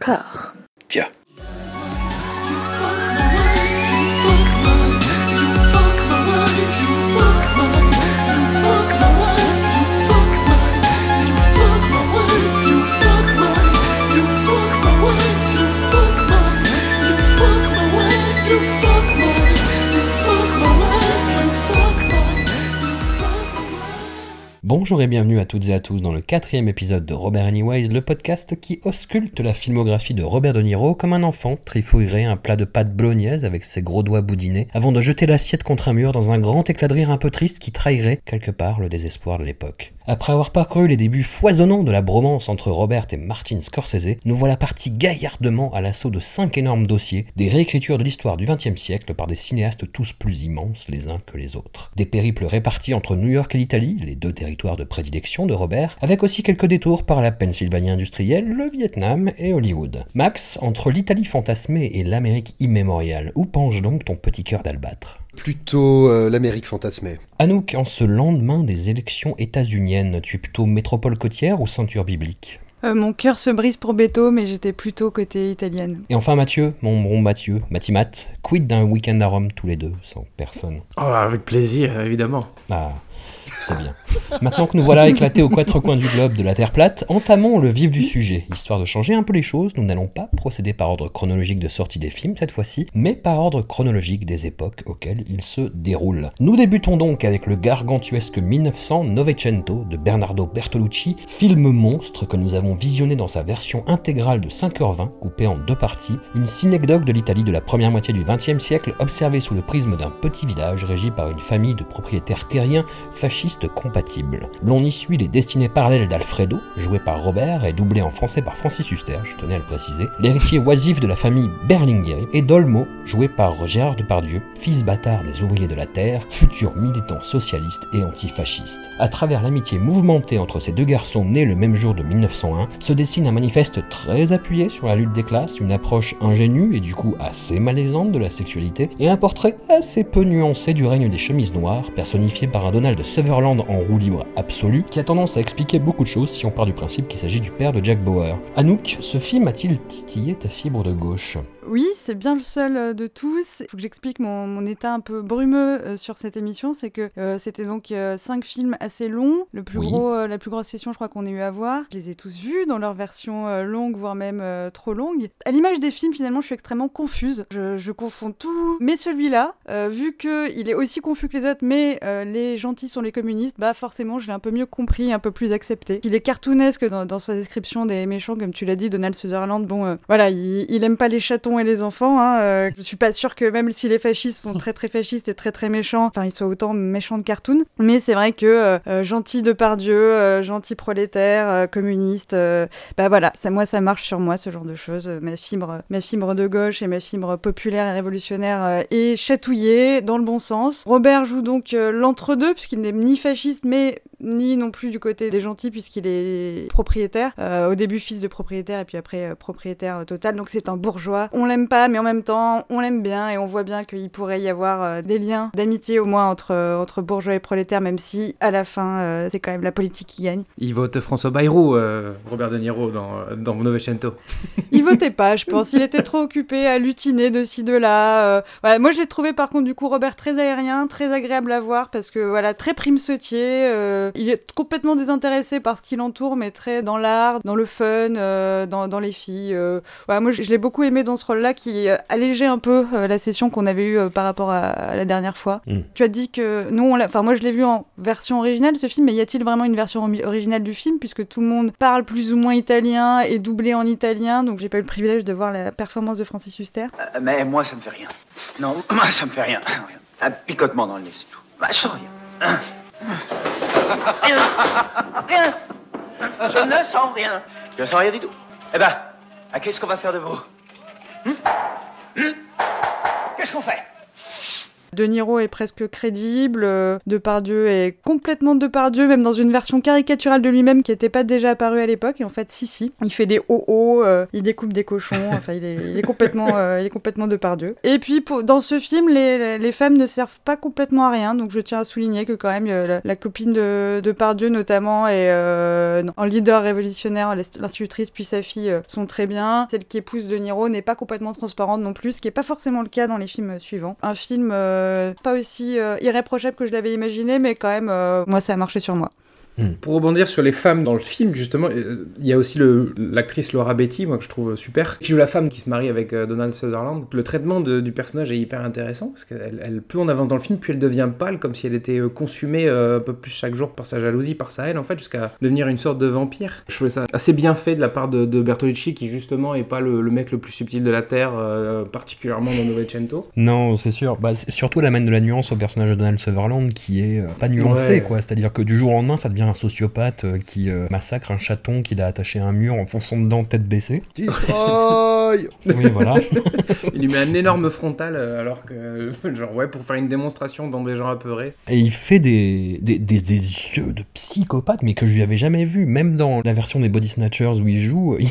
Car. Tiens. Bonjour et bienvenue à toutes et à tous dans le quatrième épisode de Robert Anyways, le podcast qui ausculte la filmographie de Robert De Niro comme un enfant trifouillerait un plat de pâte bolognaise avec ses gros doigts boudinés avant de jeter l'assiette contre un mur dans un grand éclat de rire un peu triste qui trahirait quelque part le désespoir de l'époque. Après avoir parcouru les débuts foisonnants de la bromance entre Robert et Martin Scorsese, nous voilà partis gaillardement à l'assaut de cinq énormes dossiers, des réécritures de l'histoire du XXe siècle par des cinéastes tous plus immenses les uns que les autres. Des périples répartis entre New York et l'Italie, les deux territoires de prédilection de Robert, avec aussi quelques détours par la Pennsylvanie industrielle, le Vietnam et Hollywood. Max, entre l'Italie fantasmée et l'Amérique immémoriale, où penche donc ton petit cœur d'albâtre? Plutôt euh, l'Amérique fantasmée. Anouk, en ce lendemain des élections états-uniennes, tu es plutôt métropole côtière ou ceinture biblique? Euh, mon cœur se brise pour Beto, mais j'étais plutôt côté italienne. Et enfin Mathieu, mon bon Mathieu, Mathimat, quid d'un week-end à Rome tous les deux, sans personne? Oh, avec plaisir, évidemment. Ah, c'est bien. Maintenant que nous voilà éclatés aux quatre coins du globe de la Terre plate, entamons le vif du sujet. Histoire de changer un peu les choses, nous n'allons pas procéder par ordre chronologique de sortie des films cette fois-ci, mais par ordre chronologique des époques auxquelles ils se déroulent. Nous débutons donc avec le gargantuesque 1900 Novecento de Bernardo Bertolucci, film monstre que nous avons visionné dans sa version intégrale de 5h20, coupée en deux parties, une synecdoque de l'Italie de la première moitié du XXe siècle, observée sous le prisme d'un petit village régi par une famille de propriétaires terriens fascistes L'on y suit les destinées parallèles d'Alfredo, joué par Robert et doublé en français par Francis Huster, je tenais à le préciser, l'héritier oisif de la famille Berlinguer, et Dolmo, joué par Gérard Depardieu, fils bâtard des ouvriers de la Terre, futur militant socialiste et antifasciste. À travers l'amitié mouvementée entre ces deux garçons nés le même jour de 1901, se dessine un manifeste très appuyé sur la lutte des classes, une approche ingénue et du coup assez malaisante de la sexualité, et un portrait assez peu nuancé du règne des chemises noires, personnifié par un Donald Sutherland en roue libre absolue, qui a tendance à expliquer beaucoup de choses si on part du principe qu'il s'agit du père de Jack Bauer. Anouk, ce film a-t-il titillé ta fibre de gauche? Oui, c'est bien le seul euh, de tous. Il faut que j'explique mon, mon état un peu brumeux euh, sur cette émission. C'est que euh, c'était donc euh, cinq films assez longs. Le plus Oui. gros, euh, la plus grosse session, je crois qu'on ait eu à voir. Je les ai tous vus dans leur version longue, voire même trop longue. À l'image des films, finalement, je suis extrêmement confuse. Je, je confonds tout. Mais celui-là, vu que il est aussi confus que les autres, mais les gentils sont les communistes, bah forcément, je l'ai un peu mieux compris, un peu plus accepté. Il est cartoonesque dans, dans sa description des méchants, comme tu l'as dit, Donald Sutherland. Bon, voilà, il, il aime pas les chatons et les enfants. Hein, euh, je suis pas sûre que même si les fascistes sont très très fascistes et très très méchants, enfin ils soient autant méchants de cartoon. Mais c'est vrai que euh, euh, gentil de par Dieu, euh, gentil prolétaire, euh, communiste, bah voilà, ça moi ça marche sur moi ce genre de choses. Ma fibre, ma fibre de gauche et ma fibre populaire et révolutionnaire est chatouillée dans le bon sens. Robert joue donc l'entre-deux puisqu'il n'est ni fasciste mais ni non plus du côté des gentils puisqu'il est propriétaire. Euh, au début fils de propriétaire et puis après euh, propriétaire euh, total. Donc c'est un bourgeois. On l'aime pas mais en même temps on l'aime bien et on voit bien qu'il pourrait y avoir des liens d'amitié au moins entre, entre bourgeois et prolétaire même si à la fin c'est quand même la politique qui gagne. Il vote François Bayrou, Robert De Niro, dans, dans Novecento. Il votait pas, je pense. Il était trop occupé à lutiner de ci, de là. voilà. Moi, je l'ai trouvé par contre, du coup, Robert très aérien, très agréable à voir parce que, voilà, très prime sautier. euh, il est complètement désintéressé par ce qui l'entoure, mais très dans l'art, dans le fun, euh, dans, dans les filles. euh. Voilà, moi, je, je l'ai beaucoup aimé dans ce rôle-là qui euh, allégeait un peu euh, la session qu'on avait eue euh, par rapport à, à la dernière fois. Mm. Tu as dit que nous, enfin, moi, je l'ai vu en version originale, ce film, mais y a-t-il vraiment une version ori- originale du film puisque tout le monde parle plus ou moins italien et doublé en italien, donc j'ai pas eu le privilège de voir la performance de Francis Huster. Euh, Mais moi, ça me fait rien. Non, moi, ça me fait rien. Rien. Un picotement dans le nez, c'est tout. Bah, je sens rien. Rien. Rien. Je ne sens rien. Je ne sens rien du tout. Eh ben, ah, qu'est-ce qu'on va faire de vous? Hum Hum Qu'est-ce qu'on fait? De Niro est presque crédible, euh, Depardieu est complètement Depardieu, même dans une version caricaturale de lui-même qui n'était pas déjà apparue à l'époque. Et en fait, si, si. Il fait des hauts euh, il découpe des cochons, enfin, il est, il est complètement, euh, il est complètement Depardieu. Et puis, pour- dans ce film, les, les femmes ne servent pas complètement à rien, donc je tiens à souligner que quand même, euh, la, la copine de, de Pardieu notamment est euh, en leader révolutionnaire, l'institutrice puis sa fille euh, sont très bien. Celle qui épouse De Niro n'est pas complètement transparente non plus, ce qui n'est pas forcément le cas dans les films suivants. Un film euh, pas aussi euh, irréprochable que je l'avais imaginé, mais quand même, euh, moi, ça a marché sur moi. Pour rebondir sur les femmes dans le film, justement, euh, il y a aussi l'actrice Laura Betty, moi que je trouve super, qui joue la femme qui se marie avec euh, Donald Sutherland. Le traitement de- du personnage est hyper intéressant parce qu'elle, elle, plus on avance dans le film, plus elle devient pâle, comme si elle était euh, consumée euh, un peu plus chaque jour par sa jalousie, par sa haine, en fait, jusqu'à devenir une sorte de vampire. Je trouvais ça assez bien fait de la part de, de Bertolucci, qui justement est pas le, le mec le plus subtil de la terre, particulièrement dans Novecento. Non, c'est sûr. Bah, surtout, elle amène de la nuance au personnage de Donald Sutherland qui est pas nuancé, Ouais. quoi. C'est-à-dire que du jour au lendemain, ça devient un sociopathe euh, qui euh, massacre un chaton qu'il a attaché à un mur en fonçant dedans tête baissée. Destroy Oui, voilà. Il lui met un énorme frontal, euh, alors que, genre, ouais, pour faire une démonstration dans des gens apeurés. Et il fait des, des, des- des yeux de psychopathe, mais que je lui avais jamais vu. Même dans la version des Body Snatchers où il joue, il,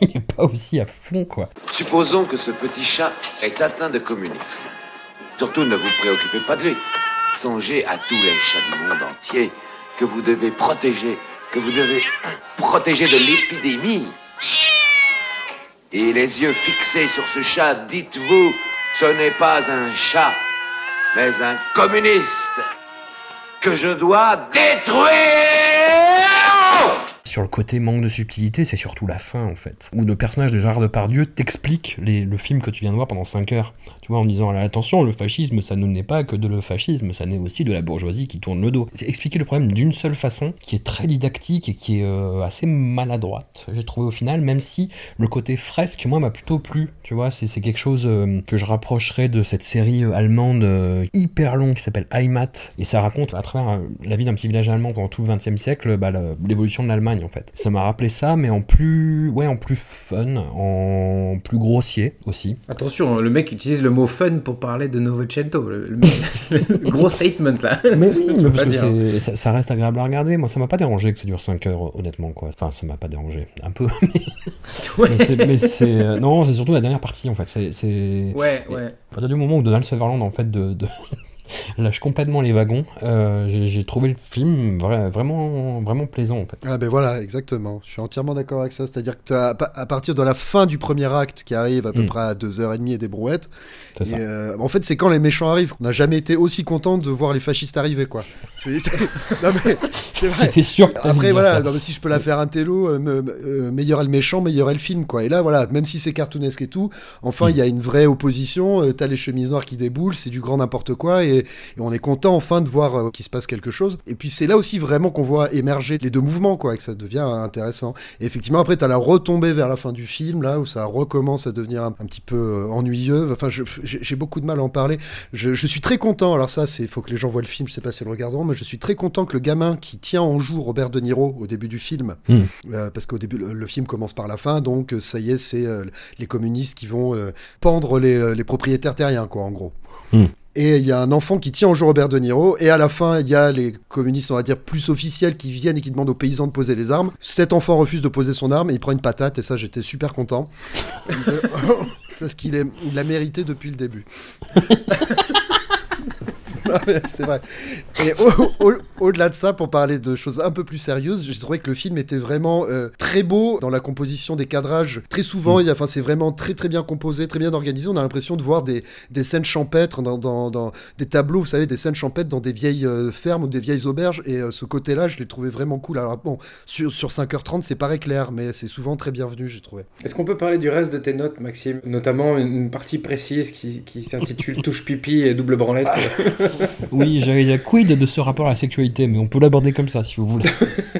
il est pas aussi à fond, quoi. Supposons que ce petit chat est atteint de communisme. Surtout ne vous préoccupez pas de lui. Songez à tous les chats du monde entier que vous devez protéger, que vous devez protéger de l'épidémie. Et les yeux fixés sur ce chat, dites-vous, ce n'est pas un chat, mais un communiste que je dois détruire Sur le côté manque de subtilité, c'est surtout la fin, en fait. Où le personnage de Gérard Depardieu t'explique le film que tu viens de voir pendant 5 heures. Tu vois, en disant, attention, le fascisme, ça ne naît pas que de le fascisme, ça naît aussi de la bourgeoisie qui tourne le dos. C'est expliquer le problème d'une seule façon, qui est très didactique et qui est euh, assez maladroite, j'ai trouvé au final, même si le côté fresque, moi, m'a plutôt plu. Tu vois, c'est quelque chose euh, que je rapprocherais de cette série euh, allemande hyper longue qui s'appelle Heimat. Et ça raconte, à travers la vie d'un petit village allemand pendant tout le XXe siècle, bah, l'évolution de l'Allemagne, en fait. Ça m'a rappelé ça, mais en plus, ouais, en plus fun, en plus grossier aussi. Attention, le mec utilise le mot fun pour parler de Novecento. Le, le- le gros statement là. Mais oui, parce que c'est- ça, ça reste agréable à regarder. Moi, ça m'a pas dérangé que ça dure 5 heures, honnêtement, quoi. Enfin, ça m'a pas dérangé. Un peu, mais, Ouais, mais c'est- euh, Non, c'est surtout la dernière partie, en fait. C'est- C'est. ouais, ouais. À partir du moment où Donald Sutherland, en fait, de, de- lâche complètement les wagons, euh, j'ai trouvé le film vra- vraiment, vraiment plaisant, en fait. Ah ben voilà, exactement. Je suis entièrement d'accord avec ça. C'est-à-dire que à pa- à partir de la fin du premier acte qui arrive à peu Mm. près à 2h30 et des brouettes, ça. euh, en fait c'est quand les méchants arrivent. On n'a jamais été aussi content de voir les fascistes arriver quoi. C'est vrai. J'étais sûr Après voilà, ça. non, mais si je peux la faire un télo, euh, me- meilleur est le méchant, meilleur est le film quoi. Et là voilà, même si c'est cartoonesque et tout, enfin il y a une vraie opposition. T'as les chemises noires qui déboulent, c'est du grand n'importe quoi, et, et on est content enfin de voir euh, qu'il se passe quelque chose. Et puis c'est là aussi vraiment qu'on voit émerger les deux mouvements quoi, et que ça devient intéressant. Et effectivement après t'as la retombée vers la fin du film là où ça recommence à devenir un, un petit peu euh, ennuyeux. Enfin j'ai beaucoup de mal à en parler. Je, je suis très content. Alors ça c'est faut que les gens voient le film. Je sais pas si ils le regarderont, mais je suis très content que le gamin qui tient en joue Robert De Niro au début du film, Mm. euh, parce qu'au début le, le film commence par la fin, donc euh, ça y est c'est euh, les communistes qui vont euh, pendre les, les propriétaires terriens quoi en gros. Mm. Et il y a un enfant qui tient en joue Robert De Niro, et à la fin, il y a les communistes, on va dire, plus officiels qui viennent et qui demandent aux paysans de poser les armes. Cet enfant refuse de poser son arme, et il prend une patate, et ça, j'étais super content. Parce qu'il l'a mérité depuis le début. C'est vrai. Et au- au- au-delà de ça, pour parler de choses un peu plus sérieuses, j'ai trouvé que le film était vraiment euh, très beau dans la composition des cadrages. Très souvent, a- enfin, c'est vraiment très très bien composé, très bien organisé. On a l'impression de voir des, des scènes champêtres dans, dans- dans des tableaux, vous savez, des scènes champêtres dans des vieilles euh, fermes ou des vieilles auberges. Et euh, ce côté-là, je l'ai trouvé vraiment cool. Alors bon, sur, sur 5h30, c'est pas éclair, mais c'est souvent très bienvenu, j'ai trouvé. Est-ce qu'on peut parler du reste de tes notes, Maxime? Notamment une partie précise qui, qui s'intitule Touche pipi et double branlette. Oui, j'avais la quid de ce rapport à la sexualité, mais on peut l'aborder comme ça si vous voulez.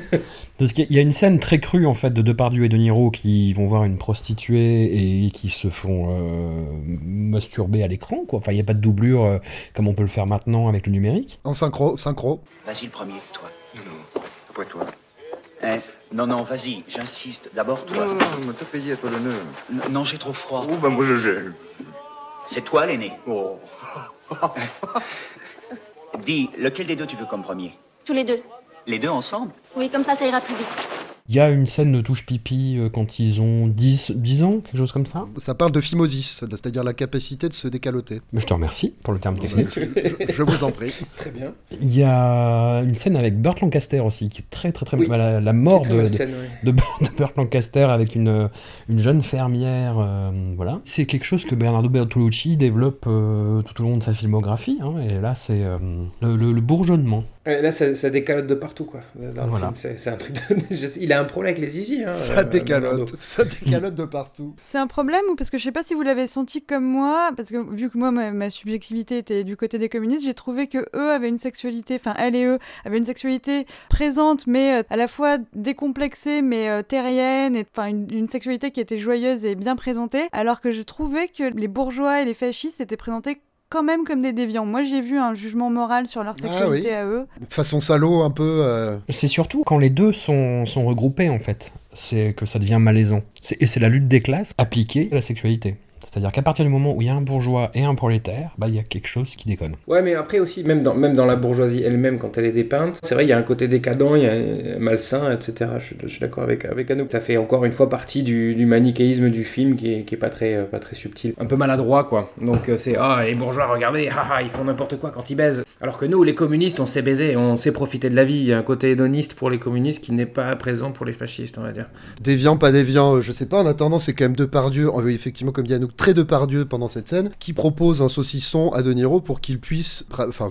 Parce qu'il y a une scène très crue en fait de Depardieu et de Niro qui vont voir une prostituée et qui se font euh, masturber à l'écran, quoi. Enfin, il n'y a pas de doublure euh, comme on peut le faire maintenant avec le numérique. En synchro, synchro. Vas-y, le premier, toi. Non, non, après toi. Hein non, non, vas-y, j'insiste. D'abord, toi. Non, non, non, t'as payé à toi l'honneur. N- Non, j'ai trop froid. Oh, ben moi je gèle. C'est toi l'aîné. Oh. Dis, lequel des deux tu veux comme premier? Tous les deux. Les deux ensemble? Oui, comme ça, ça ira plus vite. Il y a une scène de touche pipi euh, quand ils ont 10, 10 ans, quelque chose comme ça. Ça parle de phimosis, c'est-à-dire la capacité de se décaloter. Mais je te remercie pour le terme technique. je, je vous en prie. Très bien. Il y a une scène avec Burt Lancaster aussi, qui est très très très Oui. la, la mort de, scène, ouais. de Burt- de Burt Lancaster avec une, une jeune fermière. euh, voilà. C'est quelque chose que Bernardo Bertolucci développe euh, tout au long de sa filmographie. hein, et là, c'est euh, le, le- le bourgeonnement. Là, ça, ça décalote de partout, quoi. Dans Voilà. c'est un truc de... je sais- Il a un problème avec les zizi, hein. Ça euh, décalote, ça décalote de partout. C'est un problème ou parce que je sais pas si vous l'avez senti comme moi, parce que vu que moi ma, ma subjectivité était du côté des communistes, j'ai trouvé que eux avaient une sexualité, enfin elle et eux avaient une sexualité présente mais euh, à la fois décomplexée mais euh, terrienne, et enfin une, une sexualité qui était joyeuse et bien présentée, alors que je trouvais que les bourgeois et les fascistes étaient présentés quand même comme des déviants. Moi j'ai vu un jugement moral sur leur Ah sexualité oui. à eux. Façon salaud, un peu. euh, C'est surtout quand les deux sont, sont regroupés, en fait. C'est que ça devient malaisant. C'est- Et c'est la lutte des classes appliquée à la sexualité. C'est-à-dire qu'à partir du moment où il y a un bourgeois et un prolétaire, bah il y a quelque chose qui déconne. Ouais, mais après aussi, même dans, même dans la bourgeoisie elle-même, quand elle est dépeinte, c'est vrai, il y a un côté décadent, il y a un malsain, etc. Je, suis- je suis d'accord avec, avec Anouk. Ça fait encore une fois partie du, du manichéisme du film qui est, qui est pas, très, euh, pas très subtil. Un peu maladroit, quoi. Donc euh, c'est, ah, les bourgeois, regardez, ah, ah, ils font n'importe quoi quand ils baisent. Alors que nous, les communistes, on sait baiser, on sait profiter de la vie. Il y a un côté hédoniste pour les communistes qui n'est pas présent pour les fascistes, on va dire. Déviant, pas déviant, euh, je sais pas. En attendant, c'est quand même Depardieu, effectivement, comme dit Anouk, très Depardieu pendant cette scène, qui propose un saucisson à De Niro pour qu'il puisse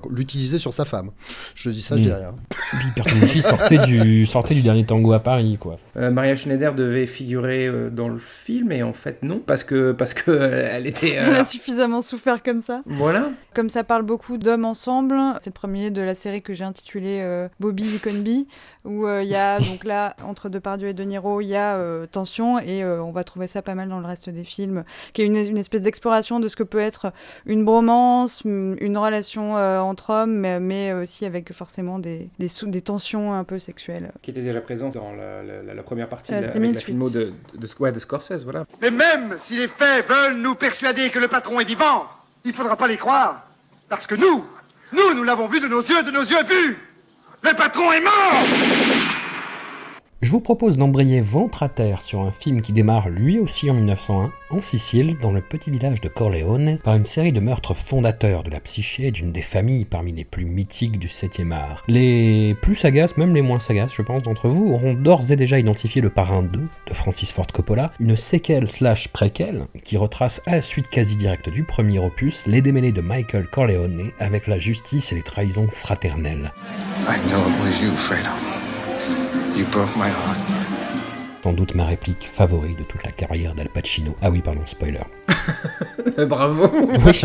l'utiliser sur sa femme. Je dis ça, je dis Mm. rien. Puis Bertolucci sortait du, sortait du dernier tango à Paris, quoi. Euh, Maria Schneider devait figurer euh, dans le film, et en fait, non, parce que, parce que euh, elle était. euh, Elle a suffisamment souffert comme ça. voilà. Comme ça parle beaucoup d'hommes ensemble, c'est le premier de la série que j'ai intitulé euh, Bobby Liconby, où euh, il y a donc là entre Depardieu et De Niro, il y a euh, tension et euh, on va trouver ça pas mal dans le reste des films, qui est une, une espèce d'exploration de ce que peut être une bromance, une une relation euh, entre hommes, mais, mais aussi avec forcément des, des, sous- des tensions un peu sexuelles. qui était déjà présent dans la, la- la première partie Euh, de la, avec la filmo de, de, de- ouais, de Scorsese, voilà. Mais même si les faits veulent nous persuader que le patron est vivant, il faudra pas les croire. Parce que nous, nous, nous l'avons vu de nos yeux, de nos yeux vus. Le patron est mort Je vous propose d'embrayer ventre à terre sur un film qui démarre lui aussi en 1901, en Sicile, dans le petit village de Corleone, par une série de meurtres fondateurs de la psyché d'une des familles parmi les plus mythiques du 7e art. Les plus sagaces, même les moins sagaces, je pense, d'entre vous, auront d'ores et déjà identifié Le Parrain 2 de Francis Ford Coppola, une séquelle slash préquelle qui retrace à la suite quasi directe du premier opus les démêlés de Michael Corleone avec la justice et les trahisons fraternelles. I know it was you. You broke my heart. Sans doute ma réplique favorite de toute la carrière d'Al Pacino. Ah oui, pardon, spoiler. Bravo. Oui.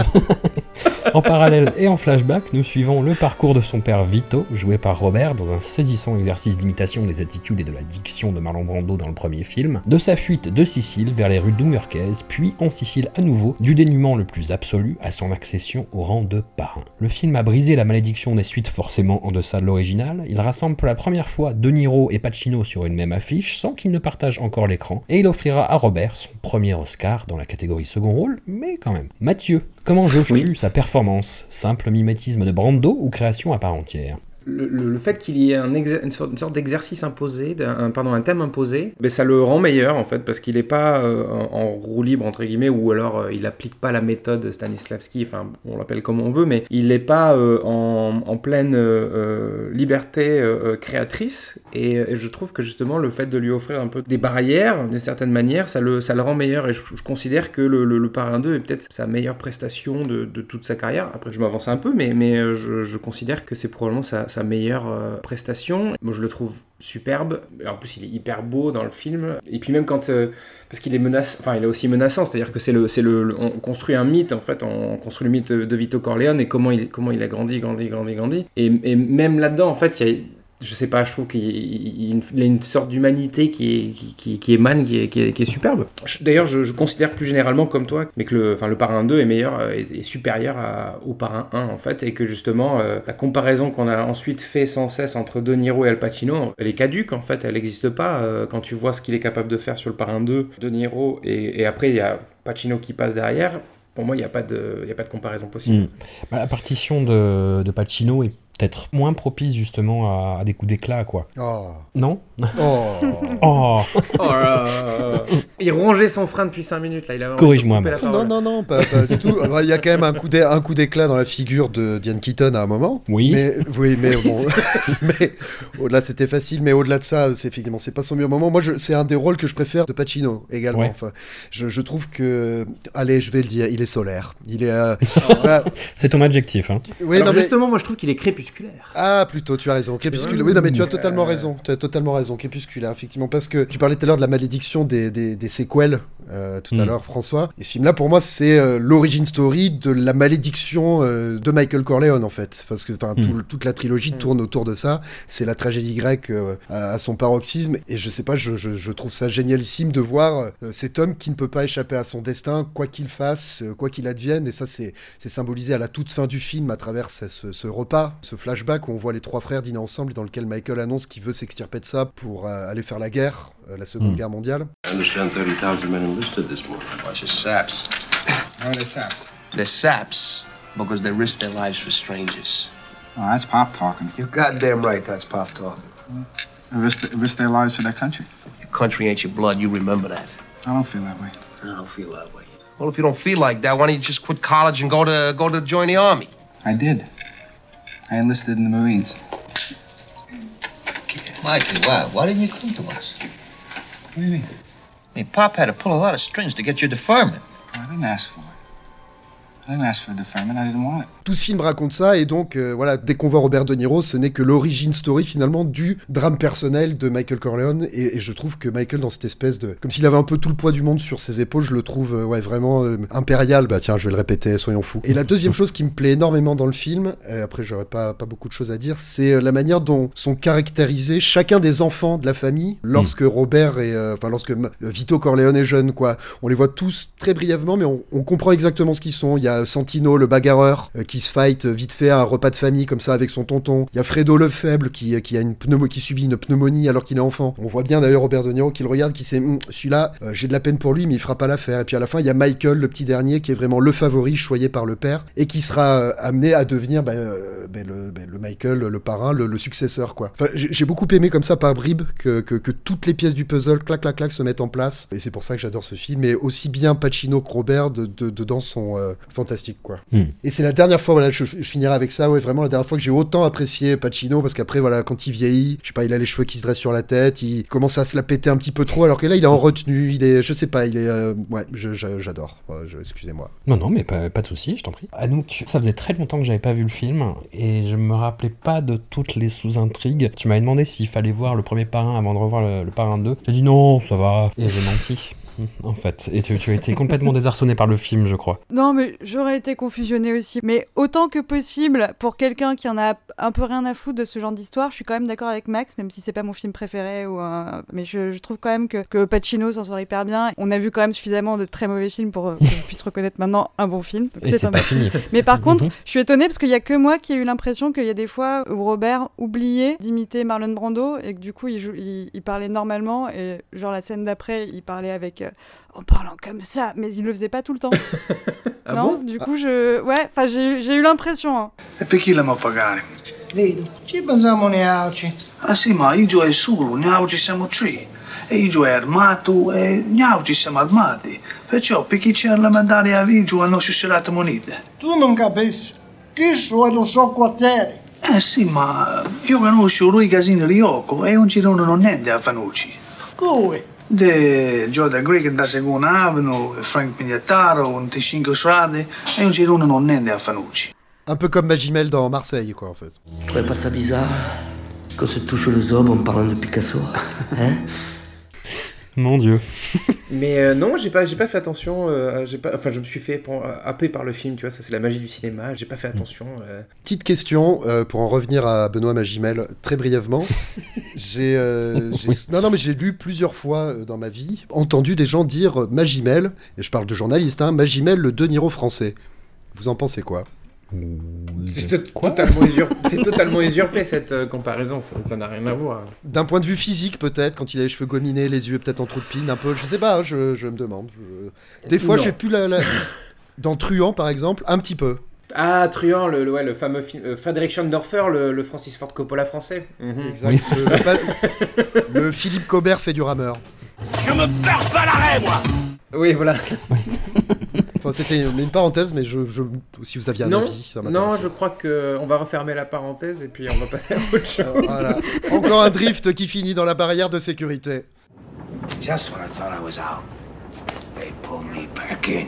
en parallèle et en flashback, nous suivons le parcours de son père Vito, joué par Robert, dans un saisissant exercice d'imitation des attitudes et de la diction de Marlon Brando dans le premier film, de sa fuite de Sicile vers les rues new-yorkaises, puis en Sicile à nouveau, du dénuement le plus absolu à son accession au rang de parrain. Le film a brisé la malédiction des suites forcément en deçà de l'original, il rassemble pour la première fois De Niro et Pacino sur une même affiche, sans qu'ils ne partagent encore l'écran, et il offrira à Robert son premier Oscar dans la catégorie second rôle, mais quand même. Mathieu, comment jauges-tu sa performance? Simple mimétisme de Brando ou création à part entière? Le, fait qu'il y ait une sorte, d'exercice imposé, pardon, un thème imposé, ben ça le rend meilleur en fait, parce qu'il n'est pas euh, en, roue libre entre guillemets, ou alors euh, il applique pas la méthode Stanislavski, enfin on l'appelle comme on veut, mais il n'est pas euh, en, pleine liberté créatrice, et, je trouve que justement le fait de lui offrir un peu des barrières, d'une certaine manière, ça le, ça le rend meilleur, et je, considère que le, le, le Parrain 2 est peut-être sa meilleure prestation de, de toute sa carrière. Après je m'avance un peu, mais, mais je, je considère que c'est probablement sa, sa meilleure euh, prestation. Moi, je le trouve superbe. En plus, il est hyper beau dans le film. Et puis même quand, euh, parce qu'il est menaçant, enfin, il est aussi menaçant. C'est-à-dire que c'est le, c'est le, on construit un mythe en fait. On construit le mythe de, de Vito Corleone et comment il, comment il a grandi, grandi, grandi, grandi. Et, et même là-dedans, en fait, il y a je sais pas, je trouve qu'il y a- une, sorte d'humanité qui, est, qui, qui, qui émane, qui est, qui est, qui est superbe. D'ailleurs, je, je considère plus généralement comme toi, mais que le, enfin, le parrain 2 est meilleur, euh, est, est supérieur à- au parrain 1 en fait, et que justement euh, la comparaison qu'on a ensuite fait sans cesse entre De Niro et Al Pacino, elle est caduque en fait, elle n'existe pas euh, quand tu vois ce qu'il est capable de faire sur le parrain 2, De Niro, et, et après il y a Pacino qui passe derrière Pour moi, il n'y a, pas de- il y a pas de comparaison possible. Mm. Bah, la partition de, de Pacino est peut-être moins propice justement à, à des coups d'éclat, quoi. Oh. Non Oh. Oh Oh là là. Il rongeait son frein depuis 5 minutes là. Il avait Corrige-moi. Non, non, non, pas, pas du tout. Il y a quand même un coup d'é- un coup d'éclat dans la figure de Diane Keaton à un moment. Oui. Mais, oui, mais bon. mais au-delà, c'était facile, mais au-delà de ça, c'est effectivement, c'est pas son meilleur moment. Moi, je- c'est un des rôles que je préfère de Pacino également. Ouais. Enfin, je, je trouve que, allez, je vais le dire, il est solaire. Il est. euh. C'est ton adjectif, hein. Oui, Alors non, mais- justement, moi je trouve qu'il est crépusculaire. Ah, plutôt, tu as raison. Crépusculaire. vrai Oui, non, mais tu as Euh, totalement raison. Tu as totalement raison. Crépusculaire, effectivement. Parce que tu parlais tout à l'heure de la malédiction des, des, des séquelles, euh, tout à Mm. l'heure, François. Et ce film-là, pour moi, c'est euh, l'origine story de la malédiction euh, de Michael Corleone, en fait. Parce que enfin, Mm. tout- toute la trilogie Mm. tourne autour de ça. C'est la tragédie grecque euh, à, à son paroxysme. Et je sais pas, je, je, je trouve ça génialissime de voir euh, cet homme qui ne peut pas échapper à son destin, quoi qu'il fasse, euh, quoi qu'il advienne. Et ça, c'est c'est symbolisé à la toute fin du film à travers ce, ce- ce repas, ce flashback où on voit les trois frères dîner ensemble et dans lequel Michael annonce qu'il veut s'extirper de ça pour euh, aller faire la guerre, euh, la Seconde Mm. Guerre mondiale. I understand 30,000 men enlisted this morning. Bunch of saps. How are saps? They're saps because they risk their lives for strangers. Oh, that's Pop talking. You're goddamn right that's Pop talking. They risk, they risk their lives for their country. Your country ain't your blood, you remember that. I don't feel that way. I don't feel that way. Well, if you don't feel like that, why don't you just quit college and go to go to join the army? I did. I enlisted in the Marines. Mikey, why? Why didn't you come to us? What do you mean? I mean, Pop had to pull a lot of strings to get your deferment. I didn't ask for it. Tout ce film raconte ça, et donc, euh, voilà, dès qu'on voit Robert De Niro, ce n'est que l'origine story, finalement, du drame personnel de Michael Corleone, et, et je trouve que Michael, dans cette espèce de... Comme s'il avait un peu tout le poids du monde sur ses épaules, je le trouve, euh, ouais, vraiment euh, impérial. Bah tiens, je vais le répéter, soyons fous. Et la deuxième chose qui me plaît énormément dans le film, et après j'aurais pas, pas beaucoup de choses à dire, c'est la manière dont sont caractérisés chacun des enfants de la famille lorsque Robert et... Enfin, lorsque Vito Corleone est jeune, quoi. On les voit tous très brièvement, mais on, on comprend exactement ce qu'ils sont. Il y a Santino, le bagarreur, euh, qui se fight euh, vite fait à un repas de famille comme ça avec son tonton. Il y a Fredo le faible qui, euh, qui a une pneumo qui subit une pneumonie alors qu'il est enfant. On voit bien d'ailleurs Robert De Niro qui le regarde, qui sait Hum, celui-là, j'ai de la peine pour lui, mais il fera pas l'affaire. Et puis à la fin, il y a Michael, le petit dernier, qui est vraiment le favori choyé par le père et qui sera amené à devenir bah, bah, le, bah, le Michael, le parrain, le, successeur quoi. Enfin, j'ai beaucoup aimé comme ça par bribes que, que, toutes les pièces du puzzle, clac clac clac, se mettent en place. Et c'est pour ça que j'adore ce film. Et aussi bien Pacino que Robert de, sont euh, fantastiques quoi. Hmm. Et c'est la dernière fois, voilà, je, je finirai avec ça, ouais, vraiment la dernière fois que j'ai autant apprécié Pacino, parce qu'après, voilà, quand il vieillit, je sais pas, il a les cheveux qui se dressent sur la tête, il commence à se la péter un petit peu trop, alors que là, il est en retenue, il est, je sais pas, il est, euh, ouais, j'adore, Ouais, excusez-moi. Non, non, mais pas, pas de souci, je t'en prie. Anouk, ça faisait très longtemps que j'avais pas vu le film et je me rappelais pas de toutes les sous-intrigues. Tu m'avais demandé s'il fallait voir le premier parrain avant de revoir le, le parrain 2. J'ai dit non, ça va. Et j'ai menti. En fait, et tu, tu as été complètement désarçonné par le film, je crois. Non, mais j'aurais été confusionnée aussi. Mais autant que possible, pour quelqu'un qui en a un peu rien à foutre de ce genre d'histoire, je suis quand même d'accord avec Max, même si c'est pas mon film préféré. Ou un- Mais je, je trouve quand même que, que Pacino s'en sort hyper bien. On a vu quand même suffisamment de très mauvais films pour euh, je puisse reconnaître maintenant un bon film. Donc Et c'est un pas fini. Mais par contre, je suis étonnée parce qu'il y a que moi qui ai eu l'impression qu'il y a des fois où Robert oubliait d'imiter Marlon Brando et que du coup il, il, il parlait normalement et genre la scène d'après il parlait avec euh, en parlant comme ça, mais il le faisait pas tout le temps. Ah non, bon du coup je ouais, enfin j'ai j'ai eu l'impression. hein. E per chi la può pagare? Vedo, ci pensiamo neauci. Ah sì, ma io è solo, noi ci siamo tre. E io è armato e noi ci siamo armati. Perciò per chi c'è la medaglia a Vigio hanno scelto monete. Tu non capisci. Chi sono il suo quartiere? Eh sì, ma io conosco lui Casino Rioco e non ci sono niente a Fanucci. Come? De Jordan Greek da Seconda Avenue, Frank Pignataro, un T5 strade e non ci sono niente a Fanucci. Un peu comme Magimel dans Marseille, quoi, en fait. Tu trouvais pas ça bizarre qu'on se touche le zob en parlant de Picasso Hein Mon dieu. Mais euh, non, j'ai pas, j'ai pas fait attention. euh, j'ai pas, enfin, je me suis fait pour- happer par le film, tu vois. Ça, c'est la magie du cinéma. J'ai pas fait attention. euh. Petite question, euh, pour en revenir à Benoît Magimel, très brièvement. j'ai, euh, j'ai- non, non, mais j'ai lu plusieurs fois euh, dans ma vie, entendu des gens dire euh, Magimel, et je parle de journalistes, hein, Magimel, le De Niro français. Vous en pensez quoi? C'est to- totalement, usur- c'est totalement usurpé cette euh, comparaison. Ça n'a rien à voir. D'un point de vue physique, peut-être, quand il a les cheveux gominés, les yeux peut-être en trou de pine, un peu, je sais pas, hein, je, je me demande. je- Des fois, j'ai plus la. la- Dans Truand, par exemple, un petit peu. Ah, Truand, le, le- ouais, le fameux film. euh, Frédéric Schoendorfer, le, le Francis Ford Coppola français. Mhm. Exact. Le, le Philippe Cobert fait du rameur. Je me perds pas l'arrêt, moi Oui, voilà. Enfin, c'était une, une parenthèse, mais je, je- si vous aviez un non, avis, ça non, m'intéresse. je crois que on va refermer la parenthèse et puis on va passer à autre chose. Voilà. Encore un drift qui finit dans la barrière de sécurité. Just when I thought I was out, they pulled me back in.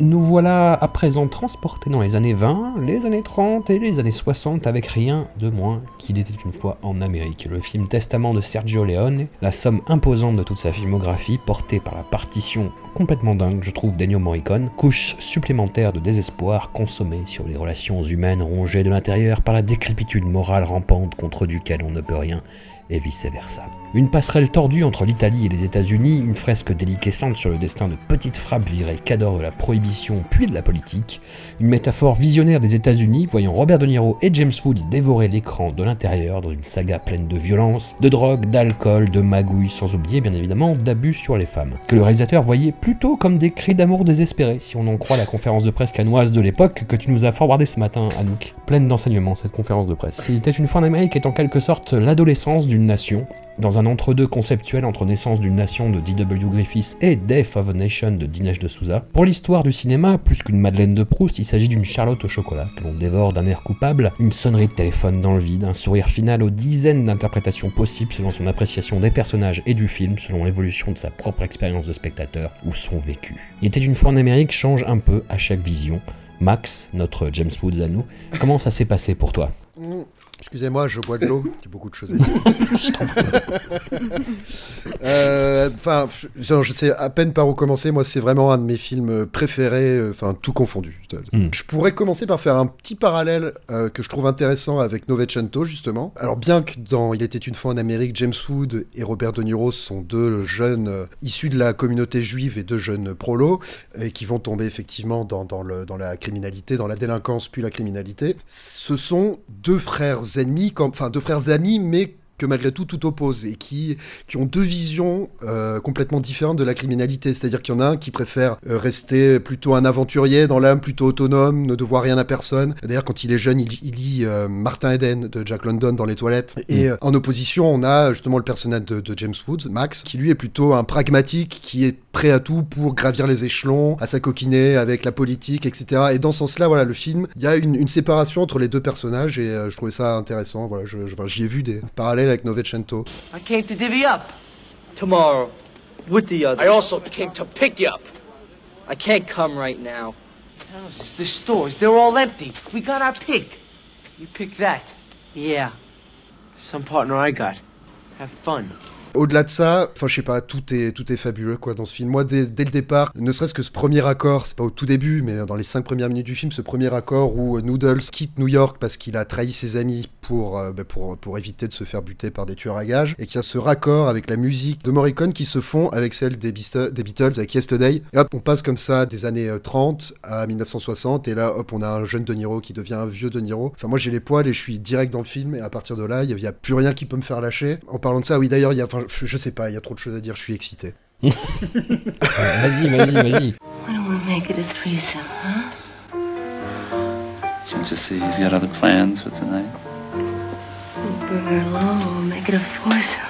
Nous voilà à présent transportés dans les années 20, les années 30 et les années 60 avec rien de moins qu'il était une fois en Amérique. Le film Testament de Sergio Leone, la somme imposante de toute sa filmographie, portée par la partition complètement dingue, je trouve, d'Ennio Morricone, couche supplémentaire de désespoir consommée sur les relations humaines rongées de l'intérieur par la décrépitude morale rampante contre duquel on ne peut rien et vice-versa. Une passerelle tordue entre l'Italie et les États-Unis, une fresque déliquescente sur le destin de petites frappes virées cadors de la prohibition puis de la politique, une métaphore visionnaire des États-Unis voyant Robert De Niro et James Woods dévorer l'écran de l'intérieur dans une saga pleine de violence, de drogue, d'alcool, de magouilles, sans oublier bien évidemment d'abus sur les femmes, que le réalisateur voyait plutôt comme des cris d'amour désespérés, si on en croit la conférence de presse canoise de l'époque que tu nous as forwardé ce matin, Anouk. Pleine d'enseignements cette conférence de presse. Il était une fois en Amérique est en quelque sorte l'adolescence d'une nation, dans un entre-deux conceptuel entre Naissance d'une nation de D.W. Griffiths et Death of a Nation de Dinesh de Souza. Pour l'histoire du cinéma, plus qu'une Madeleine de Proust, il s'agit d'une Charlotte au chocolat que l'on dévore d'un air coupable, une sonnerie de téléphone dans le vide, un sourire final aux dizaines d'interprétations possibles selon son appréciation des personnages et du film, selon l'évolution de sa propre expérience de spectateur ou son vécu. Il était une fois en Amérique change un peu à chaque vision. Max, notre James Woods à nous, comment ça s'est passé pour toi? Mm. Excusez-moi, je bois de l'eau. J'ai beaucoup de choses à dire. Euh, Enfin, je je sais à peine par où commencer. Moi, c'est vraiment un de mes films préférés, euh, enfin, tout confondu. Mm. Je pourrais commencer par faire un petit parallèle euh, que je trouve intéressant avec Novecento, justement. Alors, bien que dans Il était une fois en Amérique, James Wood et Robert De Niro sont deux jeunes euh, issus de la communauté juive et deux jeunes prolos, et qui vont tomber effectivement dans, dans le, dans la criminalité, dans la délinquance, puis la criminalité. Ce sont deux frères ennemis, comme, enfin deux frères amis, mais que malgré tout tout oppose et qui, qui ont deux visions euh, complètement différentes de la criminalité. C'est-à-dire qu'il y en a un qui préfère euh, rester plutôt un aventurier dans l'âme, plutôt autonome, ne devoir rien à personne. D'ailleurs, quand il est jeune, il, il lit euh, Martin Eden de Jack London dans les toilettes. Et euh, en opposition, on a justement le personnage de, de James Woods, Max, qui lui est plutôt un pragmatique, qui est prêt à tout pour gravir les échelons, à s'acoquiner avec la politique, etc. Et dans ce sens-là, voilà, le film, il y a une, une séparation entre les deux personnages et euh, je trouvais ça intéressant. Voilà, je, je- j'y ai vu des parallèles avec Novecento. I came to divvy up. Tomorrow, with the others. I also came to pick you up. I can't come right now. Houses, the stores, they're all empty. We got our pick. You pick that. Yeah. Some partner I got. Have fun. Au-delà de ça, enfin je sais pas, tout est tout est fabuleux quoi dans ce film. Moi dès, dès le départ, ne serait-ce que ce premier accord, c'est pas au tout début, mais dans les cinq premières minutes du film, ce premier accord où euh, Noodles quitte New York parce qu'il a trahi ses amis pour euh, bah, pour pour éviter de se faire buter par des tueurs à gages, et qu'il y a ce raccord avec la musique de Morricone qui se fond avec celle des, Beatles avec Yesterday. Et hop, on passe comme ça des années euh, 30 à 1960, et là hop, on a un jeune De Niro qui devient un vieux De Niro. Enfin moi j'ai les poils et je suis direct dans le film, et à partir de là, il y, a- il y a plus rien qui peut me faire lâcher. En parlant de ça, oui d'ailleurs, il y a, enfin je, sais pas, il y a trop de choses à dire, je suis excité. vas-y, vas-y, vas-y. Why don't we make it a threesome, huh? Can't you see he's got other plans for tonight? We'll bring her along, we'll make it a foursome.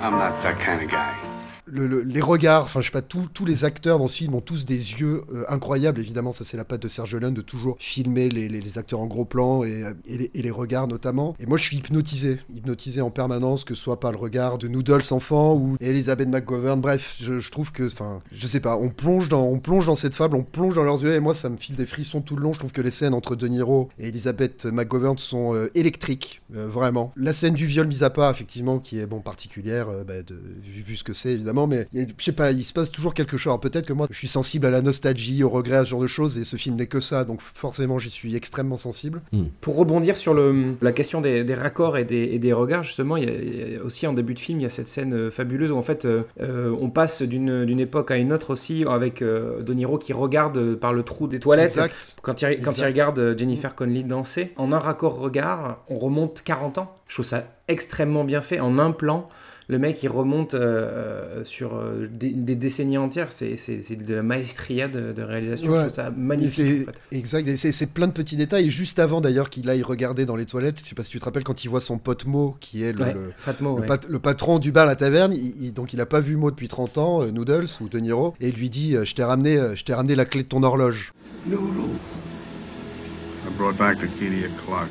I'm not that kind of guy. Le- le- les regards, enfin je sais pas, tous les acteurs dans ce film ont tous des yeux euh, incroyables. Évidemment, ça c'est la patte de Serge Leone de toujours filmer les, acteurs en gros plan et, euh, et les, regards notamment. Et moi je suis hypnotisé, hypnotisé en permanence, que ce soit par le regard de Noodles enfant ou Elizabeth McGovern. Bref, je, trouve que, enfin, je sais pas, on plonge dans, on plonge dans cette fable, on plonge dans leurs yeux et moi ça me file des frissons tout le long. Je trouve que les scènes entre De Niro et Elizabeth McGovern sont euh, électriques, vraiment. La scène du viol mise à part, effectivement, qui est bon particulière, bah, vu, vu ce que c'est évidemment, mais a- je sais pas, il se passe toujours quelque chose. Alors peut-être que moi, je suis sensible à la nostalgie, au regret, à ce genre de choses, et ce film n'est que ça, donc forcément, j'y suis extrêmement sensible. Pour rebondir sur le, la question des, des raccords et des, et des regards, justement, il y, a, il y a aussi en début de film, il y a cette scène euh, fabuleuse où en fait euh, euh, on passe d'une d'une époque à une autre aussi avec euh, De Niro qui regarde par le trou des toilettes Exact. quand il, quand il regarde Jennifer Connelly danser. En un raccord regard, on remonte 40 ans. Je trouve ça extrêmement bien fait en un plan. Le mec il remonte euh, sur euh, des, des décennies entières. C'est c'est- c'est de la maestria de, de réalisation. Je trouve ça Et magnifique. c'est- en fait. Exact, et c'est c'est plein de petits détails. Et juste avant d'ailleurs qu'il aille regarder dans les toilettes, je sais pas si tu te rappelles quand il voit son pote Mo, qui est le, Ouais, le, Fatmo, le ouais. pat- le patron du bar à la taverne, il, il- donc il a pas vu Mo depuis 30 ans, euh, Noodles ou De Niro, et il lui dit euh, Je t'ai ramené, euh, je t'ai ramené la clé de ton horloge. Noodles. I brought back the key to your clock.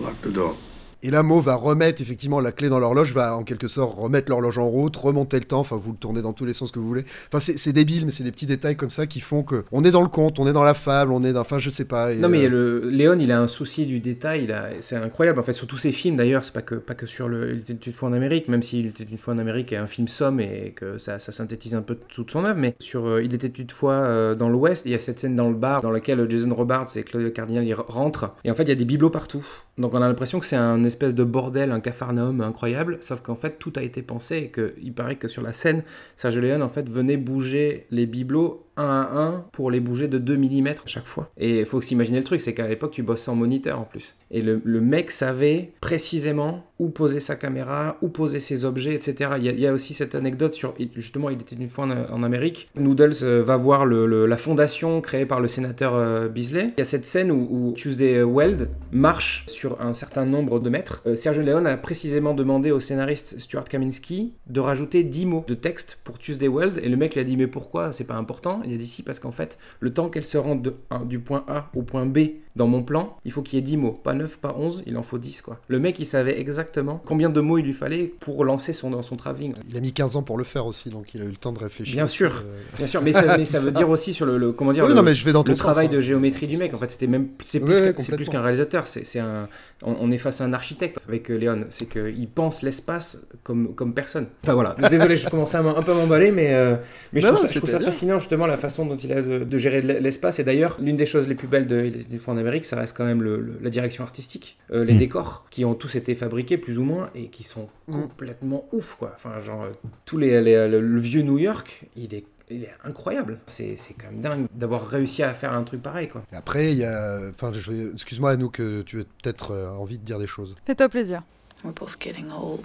Lock the door. Et là, Mo va remettre effectivement la clé dans l'horloge, va en quelque sorte remettre l'horloge en route, remonter le temps, enfin vous le tournez dans tous les sens que vous voulez. Enfin c'est débile, mais c'est des petits détails comme ça qui font que on est dans le conte, on est dans la fable, on est dans, enfin je sais pas. et, Non mais euh, le Léon, il a un souci du détail, a- c'est incroyable en fait sur tous ses films d'ailleurs, c'est pas que pas que sur le Il était une fois en Amérique, même s'il était une fois en Amérique est un film somme et que ça, ça synthétise un peu toute son œuvre, mais sur euh, Il était une fois euh, dans l'Ouest, il y a cette scène dans le bar dans laquelle Jason Robards et Claude Cardinal ils rentrent et en fait il y a des bibelots partout. Donc on a l'impression que c'est un espèce de bordel, un cafarnaum incroyable, sauf qu'en fait tout a été pensé et qu'il paraît que sur la scène, Sergio Leone en fait venait bouger les bibelots un à un pour les bouger de 2 mm à chaque fois. Et il faut s'imaginer le truc, c'est qu'à l'époque tu bosses sans moniteur en plus. Et le, mec savait précisément où poser sa caméra, où poser ses objets, etc. Il y a, aussi cette anecdote sur, justement, il était une fois en, Amérique. Noodles euh, va voir la fondation créée par le sénateur euh, Beasley. Il y a cette scène où, Tuesday Weld marche sur un certain nombre de mètres. Euh, Sergio Leone a précisément demandé au scénariste Stuart Kaminsky de rajouter 10 mots de texte pour Tuesday Weld. Et le mec lui a dit mais pourquoi? C'est pas important Il a dit si parce qu'en fait le temps qu'elle se rende du point A au point B dans mon plan, il faut qu'il y ait 10 mots. Pas 9, pas 11, il en faut 10 quoi. Le mec il savait exactement combien de mots il lui fallait pour lancer son, son travelling. Il a mis 15 ans pour le faire aussi, donc il a eu le temps de réfléchir. Bien sûr, Euh, bien sûr, mais ça, mais ça veut dire aussi sur le, le- comment dire Oui, le, non, mais je vais dans ton le sens, travail hein. de géométrie du mec. En fait, c'était même c'est plus plus complètement. qu'un réalisateur. C'est un on, on est face à un architecte avec euh, Léon. C'est qu'il pense l'espace comme comme personne. Enfin voilà. Désolé, je commençais à m'en- un peu m'emballer, mais euh, mais je Non, trouve, non, ça, je trouve ça c'était bien. fascinant justement la façon dont il a de, de gérer l'espace. Et d'ailleurs, l'une des choses les plus belles de une fois en Amérique, ça reste quand même le- le- la direction artistique, Euh, les Mm. décors qui ont tous été fabriqués plus ou moins et qui sont Mm. complètement ouf quoi. Enfin genre euh, tous les, les- le, le vieux New York, il est il est incroyable. C'est c'est quand même dingue d'avoir réussi à faire un truc pareil quoi. Et après, il y a. Enfin, je excuse-moi, Anouk, tu as peut-être euh, envie de dire des choses. Fais-toi plaisir. We're both getting old.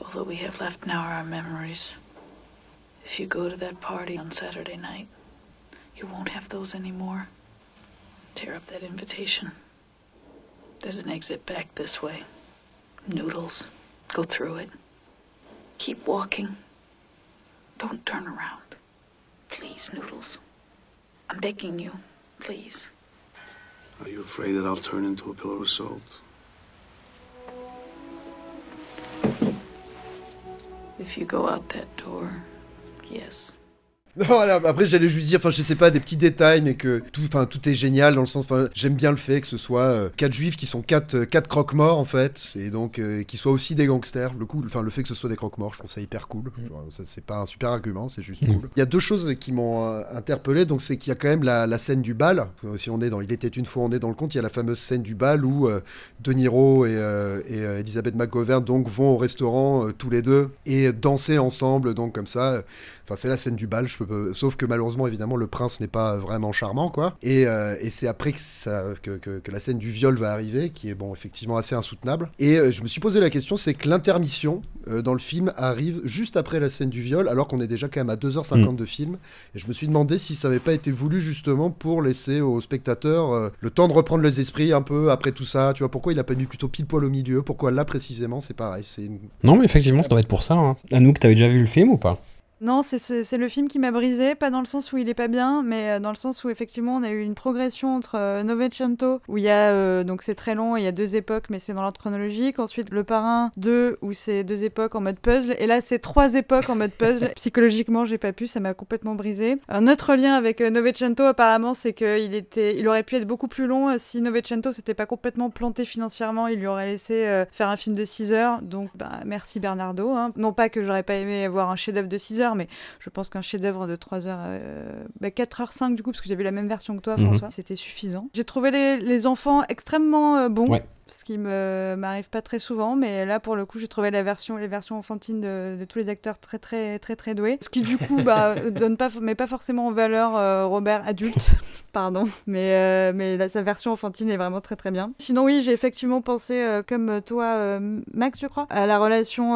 All that we have left now are our memories. If you go to that party on Saturday night, you won't have those anymore. Tear up that invitation. There's an exit back this way. Noodles. Go through it. Keep walking. Don't turn around. Please, Noodles. I'm begging you. Please. Are you afraid that I'll turn into a pillar of salt? If you go out that door, yes. Non, voilà, après j'allais juste dire, enfin je sais pas, des petits détails, mais que tout, enfin tout est génial dans le sens, enfin j'aime bien le fait que ce soit euh, quatre juifs qui sont quatre, euh, quatre croque-morts en fait, et donc euh, qui soient aussi des gangsters. Le coup, enfin le fait que ce soit des croque-morts, je trouve ça hyper cool. Genre, ça, c'est pas un super argument, c'est juste Mm. cool. Il y a deux choses qui m'ont euh, interpellé, donc c'est qu'il y a quand même la, la scène du bal. Euh, Si on est dans, il était une fois, on est dans le conte, il y a la fameuse scène du bal où De Niro et, et Elizabeth McGovern donc vont au restaurant tous les deux et danser ensemble, donc comme ça. Enfin, c'est la scène du bal, je peux, sauf que malheureusement, évidemment, le prince n'est pas vraiment charmant, quoi. Et, euh, et c'est après que, ça, que, que- que la scène du viol va arriver, qui est, bon, effectivement assez insoutenable. Et euh, je me suis posé la question, c'est que l'intermission euh, dans le film arrive juste après la scène du viol, alors qu'on est déjà quand même à 2h50 Mm. de film. Et je me suis demandé si ça n'avait pas été voulu justement pour laisser aux spectateurs le temps de reprendre les esprits un peu après tout ça. Tu vois, pourquoi il a pas mis plutôt pile poil au milieu? Pourquoi là précisément? C'est pareil, c'est une... Non, mais effectivement, ça doit être pour ça. Hein. Anouk, t'avais déjà vu le film ou pas? Non, c'est- le film qui m'a brisé, pas dans le sens où il est pas bien, mais euh, dans le sens où effectivement on a eu une progression entre euh, Novecento, où il y a, euh, donc c'est très long, il y a deux époques, mais c'est dans l'ordre chronologique, ensuite Le Parrain 2, où c'est deux époques en mode puzzle, et là c'est trois époques en mode puzzle. Psychologiquement, j'ai pas pu, ça m'a complètement brisé. Un autre lien avec euh, Novecento, apparemment, c'est qu'il était, il aurait pu être beaucoup plus long euh, si Novecento s'était pas complètement planté financièrement, il lui aurait laissé faire un film de 6 heures, donc bah, merci Bernardo. hein. Non pas que j'aurais pas aimé voir un chef-d'œuvre de 6 heures, mais je pense qu'un chef-d'œuvre de 3 heures, euh, bah, 4h05 du coup, parce que vu la même version que toi, Mhm. François, c'était suffisant. J'ai trouvé les, les enfants extrêmement euh, bons. Ouais. Ce qui me m'arrive pas très souvent, mais là pour le coup j'ai trouvé la version, les versions enfantines de, de tous les acteurs très très très très doués. Ce qui du coup bah, donne pas, met pas forcément en valeur euh, Robert adulte. pardon. Mais, euh, mais sa version enfantine est vraiment très très bien. Sinon, oui, j'ai effectivement pensé, euh, comme toi, Max, je crois, à la relation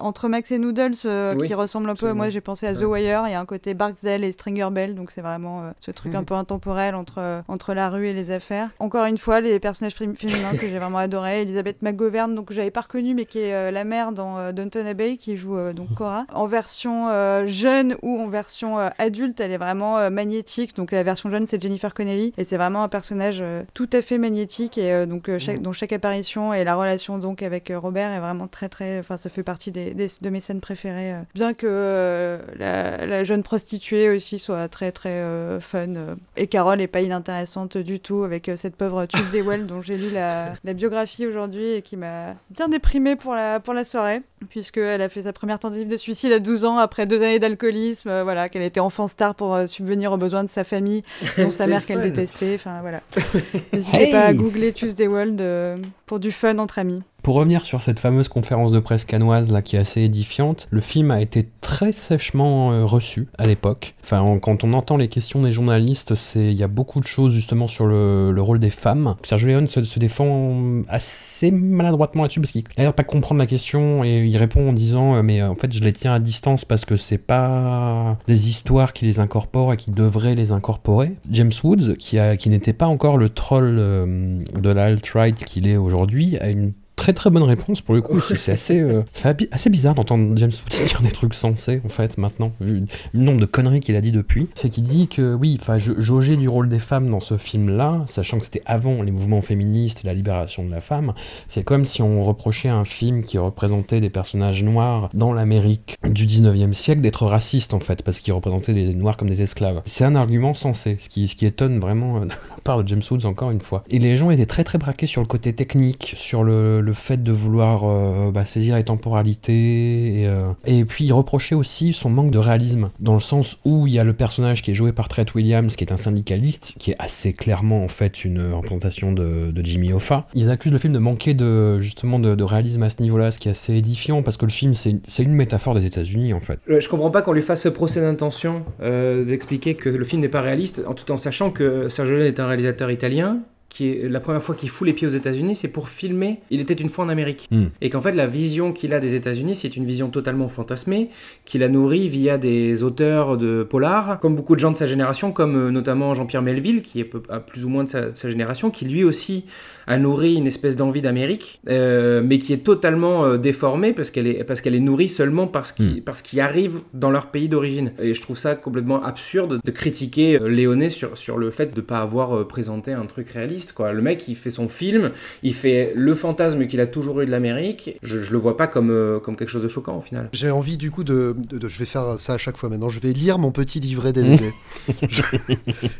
entre Max et Noodles Oui, qui ressemble un peu. absolument. Moi, j'ai pensé à The Wire. Il y a un côté Barksdale et Stringer Bell, donc c'est vraiment ce truc un Mhm. peu intemporel entre, entre la rue et les affaires. Encore une fois, les personnages fém- féminins que j'ai vraiment adoré. Elisabeth McGovern, donc que j'avais pas reconnue, mais qui est euh, la mère dans euh, Downton Abbey, qui joue euh, donc Cora. En version euh, jeune ou en version adulte, elle est vraiment magnétique. Donc la version jeune, c'est Jennifer Connelly, et c'est vraiment un personnage tout à fait magnétique, et donc chaque, dont chaque apparition et la relation donc avec Robert est vraiment très très. Enfin, ça fait partie des, des- de mes scènes préférées. Bien que la, la jeune prostituée aussi soit très très fun. Et Carole est pas inintéressante du tout avec cette pauvre Tuesday Well dont j'ai lu la, la biographie aujourd'hui et qui m'a bien déprimée pour la, pour la soirée, puisqu'elle a fait sa première tentative de suicide à 12 ans après deux années d'alcoolisme, euh, voilà, qu'elle était enfant star pour euh, subvenir aux besoins de sa famille, dont sa mère qu'elle détestait. Enfin voilà. N'hésitez Hey pas à googler Tuesday World euh, pour du fun entre amis. Pour revenir sur cette fameuse conférence de presse canoise là qui est assez édifiante, le film a été très sèchement euh, reçu à l'époque. Enfin, en- quand on entend les questions des journalistes, c'est il y a beaucoup de choses justement sur le, le rôle des femmes. Sergio Leone se, défend assez maladroitement là-dessus parce qu'il a l'air pas comprendre la question et il répond en disant euh, mais en fait je les tiens à distance parce que c'est pas des histoires qui les incorporent et qui devraient les incorporer. James Woods, qui, qui n'était pas encore le troll euh, de la alt-right qu'il est aujourd'hui, a une très très bonne réponse pour le coup. C'est assez, euh, assez bizarre d'entendre James Woods dire des trucs sensés en fait maintenant, vu le nombre de conneries qu'il a dit depuis. C'est qu'il dit que oui, enfin jauger du rôle des femmes dans ce film-là, sachant que c'était avant les mouvements féministes et la libération de la femme, c'est comme si on reprochait à un film qui représentait des personnages noirs dans l'Amérique du 19e siècle d'être raciste en fait, parce qu'il représentait les noirs comme des esclaves. C'est un argument sensé, ce qui, ce qui étonne vraiment euh, de la part de James Woods encore une fois. Et les gens étaient très très braqués sur le côté technique, sur le, le fait de vouloir euh, bah, saisir les temporalités, et, euh, et puis ils reprochaient aussi son manque de réalisme, dans le sens où il y a le personnage qui est joué par Trent Williams, qui est un syndicaliste, qui est assez clairement en fait une représentation de, Jimmy Hoffa. Ils accusent le film de manquer de justement de, réalisme à ce niveau-là, ce qui est assez édifiant, parce que le film c'est une métaphore des États-Unis en fait. Euh, Je comprends pas qu'on lui fasse ce procès d'intention d'expliquer que le film n'est pas réaliste, en tout en sachant que Sergio Leone est un réalisateur italien qui est la première fois qu'il fout les pieds aux États-Unis, c'est pour filmer Il était une fois en Amérique. Hmm. Et qu'en fait, la vision qu'il a des États-Unis, c'est une vision totalement fantasmée, qu'il a nourrie via des auteurs de polar, comme beaucoup de gens de sa génération, comme euh, notamment Jean-Pierre Melville, qui est à plus ou moins de sa, de sa génération, qui lui aussi a nourri une espèce d'envie d'Amérique, euh, mais qui est totalement euh, déformée parce qu'elle est, parce qu'elle est nourrie seulement parce qu'il parce qu'il arrive dans leur pays d'origine. Et je trouve ça complètement absurde de critiquer euh, Léoné sur, sur le fait de ne pas avoir présenté un truc réaliste. Quoi. Le mec, il fait son film, il fait le fantasme qu'il a toujours eu de l'Amérique. Je, je le vois pas comme, euh, comme quelque chose de choquant au final. J'ai envie du coup de, de- de- Je vais faire ça à chaque fois maintenant. Je vais lire mon petit livret DVD. Je-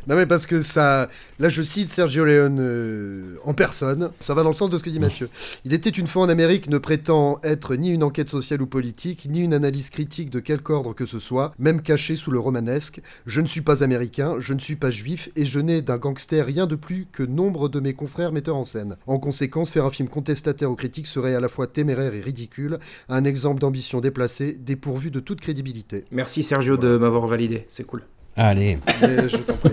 Non mais parce que ça... Là je cite Sergio Leone euh, en personne. Ça va dans le sens de ce que dit Mathieu. Il était une fois en Amérique ne prétend être ni une enquête sociale ou politique, ni une analyse critique de quelque ordre que ce soit, même caché sous le romanesque. Je ne suis pas américain, je ne suis pas juif, et je n'ai d'un gangster rien de plus que nombre de mes confrères metteurs en scène. En conséquence, faire un film contestataire aux critiques serait à la fois téméraire et ridicule, un exemple d'ambition déplacée, dépourvu de toute crédibilité. Merci Sergio de m'avoir validé, c'est cool. Allez. Mais je t'en prie.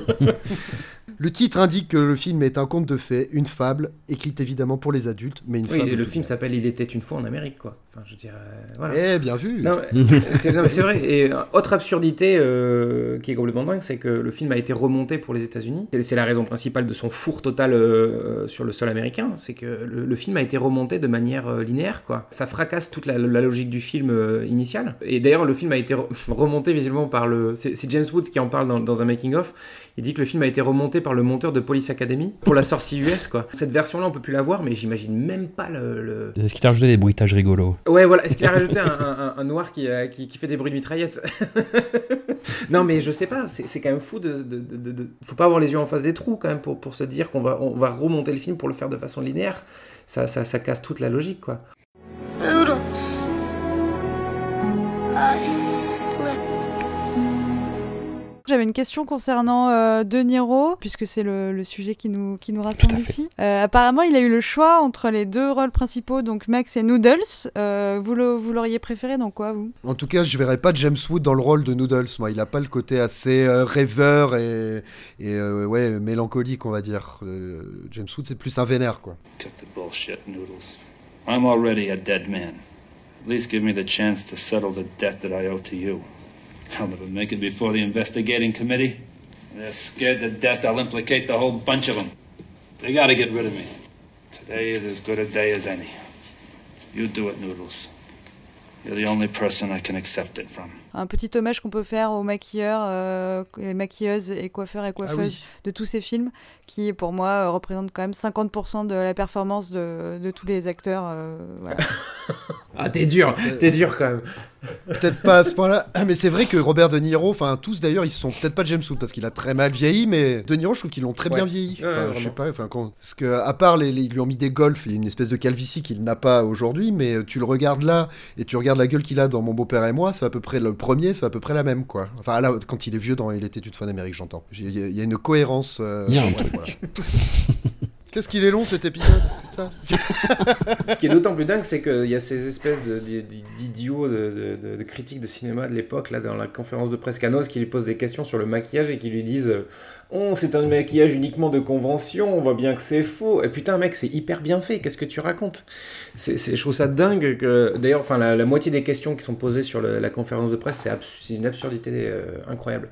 Le titre indique que le film est un conte de fées, une fable, écrite évidemment pour les adultes, mais une Oui, fable. et le film s'appelle Il était une fois en Amérique, quoi. Enfin, je veux dire, euh, voilà. Eh, bien vu. Non, mais c'est vrai. Et euh, autre absurdité euh, qui est complètement dingue, c'est que le film a été remonté pour les États-Unis. C'est- la raison principale de son four total euh, sur le sol américain. C'est que le, le film a été remonté de manière euh, linéaire, quoi. Ça fracasse toute la, la logique du film euh, initial. Et d'ailleurs, le film a été re- remonté visiblement par le. C'est James Woods qui en parle dans, dans un making-of. Il dit que le film a été remonté par le monteur de Police Academy pour la sortie US, quoi. Cette version-là, on peut plus la voir, mais j'imagine même pas le- le, Est-ce qu'il t'a rajouté des bruitages rigolos Ouais, voilà. Est-ce qu'il a rajouté un, un- un noir qui, euh, qui, qui fait des bruits de mitraillette Non, mais je sais pas. C'est quand même fou de, de, de- de- de- Faut pas avoir les yeux en face des trous quand même pour, pour se dire qu'on va, on va remonter le film pour le faire de façon linéaire. Ça, ça, ça casse toute la logique, quoi. Noodles. J'avais une question concernant euh, De Niro, puisque c'est le, le sujet qui nous, qui nous rassemble ici. Euh, apparemment, il a eu le choix entre les deux rôles principaux, donc Max et Noodles. Euh, vous le- vous l'auriez préféré dans quoi, vous? En tout cas, je verrais pas James Wood dans le rôle de Noodles. Moi, il a pas le côté assez euh, rêveur et, et euh, ouais mélancolique, on va dire. Euh, James Wood, c'est plus un vénère, quoi. Cut the bullshit, Noodles. I'm already a dead man. At least give me the chance to settle the debt that I owe to you. I'll never make it before the investigating committee. They're scared to death I'll implicate the whole bunch of them. They gotta get rid of me. Today is as good a day as any. You do it, Noodles. You're the only person I can accept it from. Un petit hommage qu'on peut faire aux maquilleurs, euh, et maquilleuses et coiffeurs et coiffeuses oui. de tous ces films, qui pour moi euh, représentent quand même 50% de la performance de, de tous les acteurs. euh, voilà. Ah, t'es dur, t'es dur quand même. Peut-être pas à ce point-là. Ah, mais c'est vrai que Robert De Niro, enfin tous d'ailleurs, ils se sont peut-être pas James Wood parce qu'il a très mal vieilli, mais De Niro, je trouve qu'ils l'ont très Ouais. bien vieilli. Ouais, Enfin, ouais, je sais pas, enfin quand, parce que à part les, les- ils lui ont mis des golfs, il y a une espèce de calvitie qu'il n'a pas aujourd'hui, mais euh, tu le regardes là et tu regardes la gueule qu'il a dans Mon beau-père et moi, c'est à peu près le premier, c'est à peu près la même quoi. Enfin là, quand il est vieux dans Il était une fois en Amérique, j'entends. Il y, a- il y a une cohérence. euh, Il y a un ouais, truc. voilà. Qu'est-ce qu'il est long cet épisode Putain. Ce qui est d'autant plus dingue, c'est qu'il y a ces espèces de- d'i- d'i- d'idiots de, de- de critiques de cinéma de l'époque, là, dans la conférence de presse canoise, qui lui posent des questions sur le maquillage et qui lui disent Oh, c'est un maquillage uniquement de convention, on voit bien que c'est faux. Et putain, mec, c'est hyper bien fait, qu'est-ce que tu racontes? C'est, Je trouve ça dingue que. D'ailleurs, enfin, la, la moitié des questions qui sont posées sur le- la conférence de presse, c'est, abs- une absurdité euh, incroyable.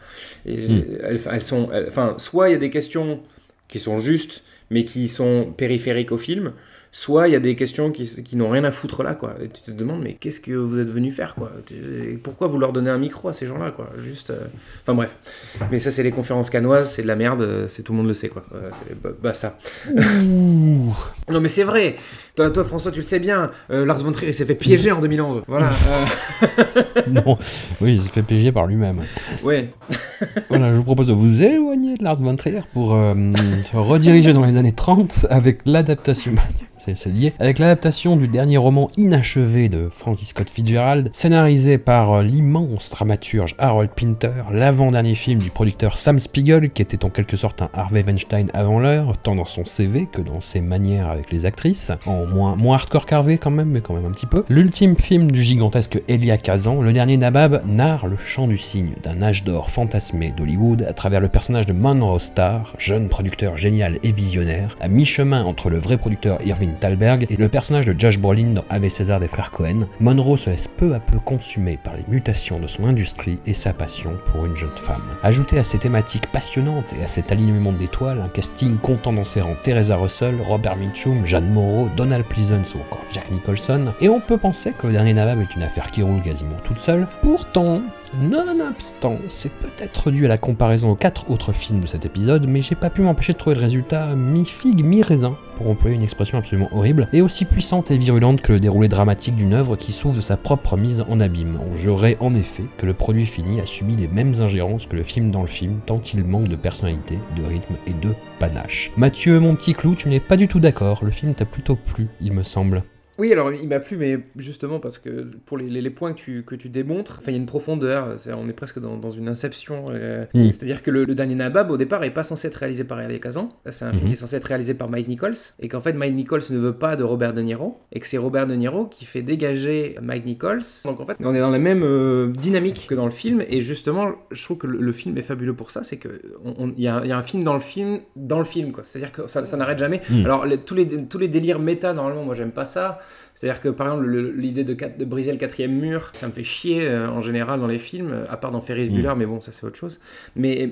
Et Hmm. elles, elles sont. Enfin, soit il y a des questions qui sont justes, mais qui sont périphériques au film, soit il y a des questions qui, qui n'ont rien à foutre là, quoi. Et tu te demandes, mais qu'est-ce que vous êtes venu faire, quoi Tu- Pourquoi vous leur donnez un micro à ces gens-là, quoi Juste. euh, Enfin bref. Mais ça, c'est les conférences canoises, c'est de la merde, euh, c'est tout le monde le sait, quoi. Euh, c'est bah, basta. non, mais c'est vrai. Toi, toi, François, tu le sais bien. euh, Lars von Trier, il s'est fait piéger en 2011. Voilà. euh, non, oui, il s'est fait piéger par lui-même. ouais. Voilà, je vous propose de vous éloigner de Lars von Trier pour euh, se rediriger dans les années 30 avec l'adaptation. C'est c'est lié. Avec l'adaptation du dernier roman inachevé de Francis Scott Fitzgerald, scénarisé par l'immense dramaturge Harold Pinter, l'avant-dernier film du producteur Sam Spiegel, qui était en quelque sorte un Harvey Weinstein avant l'heure, tant dans son CV que dans ses manières avec les actrices, en moins, hardcore qu'Harvey quand même, mais quand même un petit peu. L'ultime film du gigantesque Elia Kazan, le dernier Nabab, narre le chant du cygne d'un âge d'or fantasmé d'Hollywood à travers le personnage de Monroe Starr, jeune producteur génial et visionnaire, à mi-chemin entre le vrai producteur Irving Thalberg et le personnage de Josh Brolin dans Ave César des frères Cohen. Monroe se laisse peu à peu consumer par les mutations de son industrie et sa passion pour une jeune femme. Ajouté à ces thématiques passionnantes et à cet alignement d'étoiles, un casting comptant dans ses rangs Teresa Russell, Robert Mitchum, Jeanne Moreau, Donald Pleasance ou encore Jack Nicholson, et on peut penser que le dernier Nabab est une affaire qui roule quasiment toute seule. Pourtant, Nonobstant, c'est peut-être dû à la comparaison aux quatre autres films de cet épisode, mais j'ai pas pu m'empêcher de trouver le résultat mi-figue, mi-raisin, pour employer une expression absolument horrible, et aussi puissante et virulente que le déroulé dramatique d'une œuvre qui souffre de sa propre mise en abîme. On jurerait en effet que le produit fini a subi les mêmes ingérences que le film dans le film, tant il manque de personnalité, de rythme et de panache. Mathieu, mon petit clou, tu n'es pas du tout d'accord, le film t'a plutôt plu, il me semble. Oui, alors il m'a plu, mais justement parce que pour les, les- les points que tu, que tu démontres, il y a une profondeur, on est presque dans, dans une inception. euh, Mm. C'est-à-dire que le, le dernier Nabab, au départ, est pas censé être réalisé par Elia Kazan. C'est un film Mhm. qui est censé être réalisé par Mike Nichols, et qu'en fait, Mike Nichols ne veut pas de Robert De Niro, et que c'est Robert De Niro qui fait dégager Mike Nichols. Donc en fait, on est dans la même euh, dynamique que dans le film, et justement, je trouve que le, le film est fabuleux pour ça, c'est que on- on- il y, a y a un film dans le film, dans le film, quoi. C'est-à-dire que ça, ça n'arrête jamais. Mm. Alors les- tous, les, tous les délires méta, normalement, moi j'aime pas ça. C'est-à-dire que par exemple, le- l'idée de, briser le quatrième mur, ça me fait chier euh, en général dans les films, euh, à part dans Ferris Mm. Bueller, mais bon, ça c'est autre chose. Mais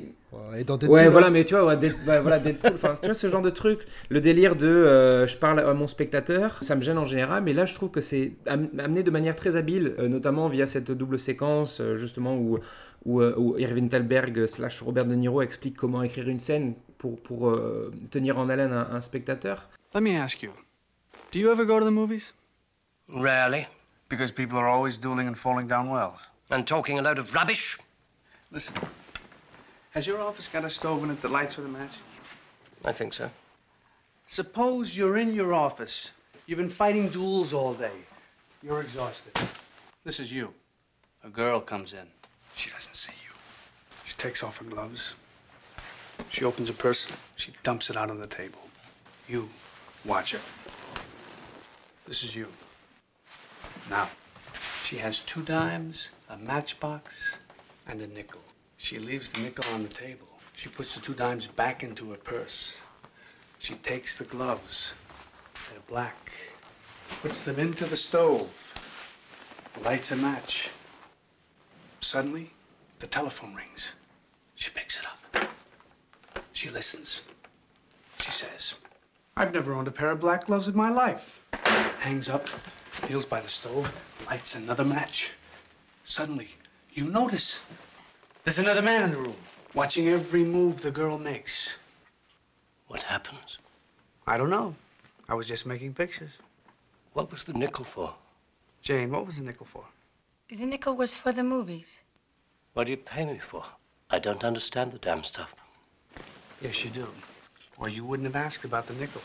Et dans Deadpool, ouais, là. voilà, mais tu vois, ouais, Dead- ouais, voilà, Deadpool, tu vois ce genre de truc, le délire de euh, je parle à mon spectateur, ça me gêne en général, mais là je trouve que c'est am- amené de manière très habile, euh, notamment via cette double séquence euh, justement où, où, où Irving Thalberg euh, slash Robert De Niro explique comment écrire une scène pour, pour euh, tenir en haleine un, un spectateur. Let me ask you do you ever go to the movies? Rarely. Because people are always dueling and falling down wells. And talking a load of rubbish. Listen, has your office got a stove in it that lights with a match? I think so. Suppose you're in your office. You've been fighting duels all day. You're exhausted. This is you. A girl comes in. She doesn't see you. She takes off her gloves. She opens a purse. She dumps it out on the table. You watch her. This is you. Now, she has two dimes, a matchbox, and a nickel. She leaves the nickel on the table. She puts the two dimes back into her purse. She takes the gloves. They're black. Puts them into the stove. Lights a match. Suddenly, the telephone rings. She picks it up. She listens. She says, I've never owned a pair of black gloves in my life. Hangs up, feels by the stove, lights another match. Suddenly, you notice there's another man in the room, watching every move the girl makes. What happens? I don't know. I was just making pictures. What was the nickel for? Jane, what was the nickel for? The nickel was for the movies. What do you pay me for? I don't understand the damn stuff. Yes, you do. Or you wouldn't have asked about the nickel.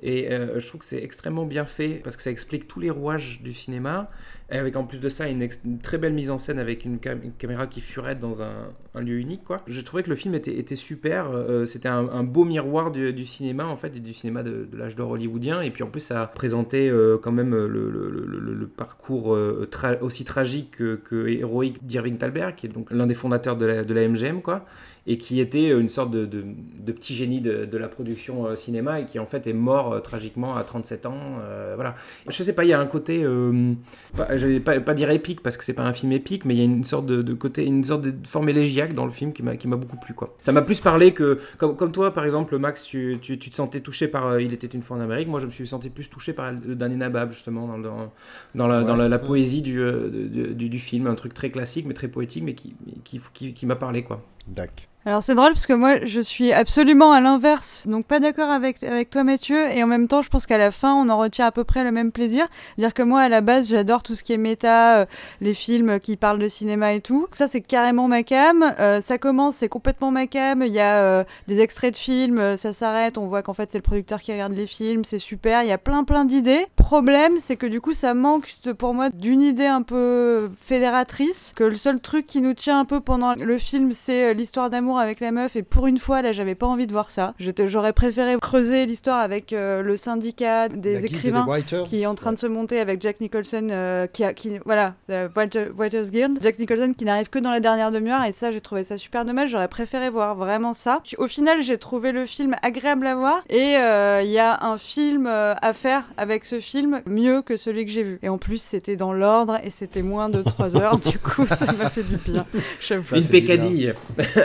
Et euh, je trouve que c'est extrêmement bien fait parce que ça explique tous les rouages du cinéma. Et avec en plus de ça une, très belle mise en scène avec une, cam- une caméra qui furette dans un, lieu unique. quoi. J'ai trouvé que le film était, super. euh, C'était un, beau miroir du, cinéma en fait, du cinéma de, l'âge d'or hollywoodien. Et puis en plus ça présentait euh, quand même le, le- parcours euh, aussi tragique que, que héroïque d'Irving Thalberg, qui est donc l'un des fondateurs de la, de la MGM. quoi et qui était une sorte de, de- de petit génie de, de la production euh, cinéma et qui en fait est mort euh, tragiquement à 37 ans. euh, voilà. Je sais pas, il y a un côté, euh, pas, j'allais pas, pas dire épique parce que c'est pas un film épique, mais il y a une sorte de, côté, une sorte de forme élégiaque dans le film qui m'a qui m'a beaucoup plu quoi. Ça m'a plus parlé que comme, comme toi par exemple Max, tu, tu, tu te sentais touché par euh, Il était une fois en Amérique. Moi je me suis senti plus touché par le dernier Nabab justement dans, dans, dans la, dans la, la poésie du, euh, du, du film, un truc très classique mais très poétique mais qui, qui, qui, qui m'a parlé quoi. D'accord. Alors c'est drôle parce que moi je suis absolument à l'inverse, donc pas d'accord avec, avec toi Mathieu, et en même temps je pense qu'à la fin on en retient à peu près le même plaisir. Dire que moi à la base j'adore tout ce qui est méta, euh, les films qui parlent de cinéma et tout. Ça c'est carrément ma cam. Euh, ça commence, c'est complètement ma cam. Il y a euh, des extraits de films, euh, ça s'arrête, on voit qu'en fait c'est le producteur qui regarde les films, c'est super. Il y a plein plein d'idées. Problème c'est que du coup ça manque pour moi d'une idée un peu fédératrice. Que le seul truc qui nous tient un peu pendant le film c'est euh, l'histoire d'amour avec la meuf et pour une fois là j'avais pas envie de voir ça. J'aurais préféré creuser l'histoire avec euh, le syndicat des La écrivains des qui est en train de se monter avec Jack Nicholson euh, qui a qui voilà euh, Writer- Writers Guild. Jack Nicholson qui n'arrive que dans la dernière demi-heure et ça j'ai trouvé ça super dommage. J'aurais préféré voir vraiment ça. Puis, au final j'ai trouvé le film agréable à voir et euh, il y a un film à faire avec ce film mieux que celui que j'ai vu. Et en plus c'était dans l'ordre et c'était moins de 3 heures. Du coup ça m'a fait du bien j'avoue. Une pécadille,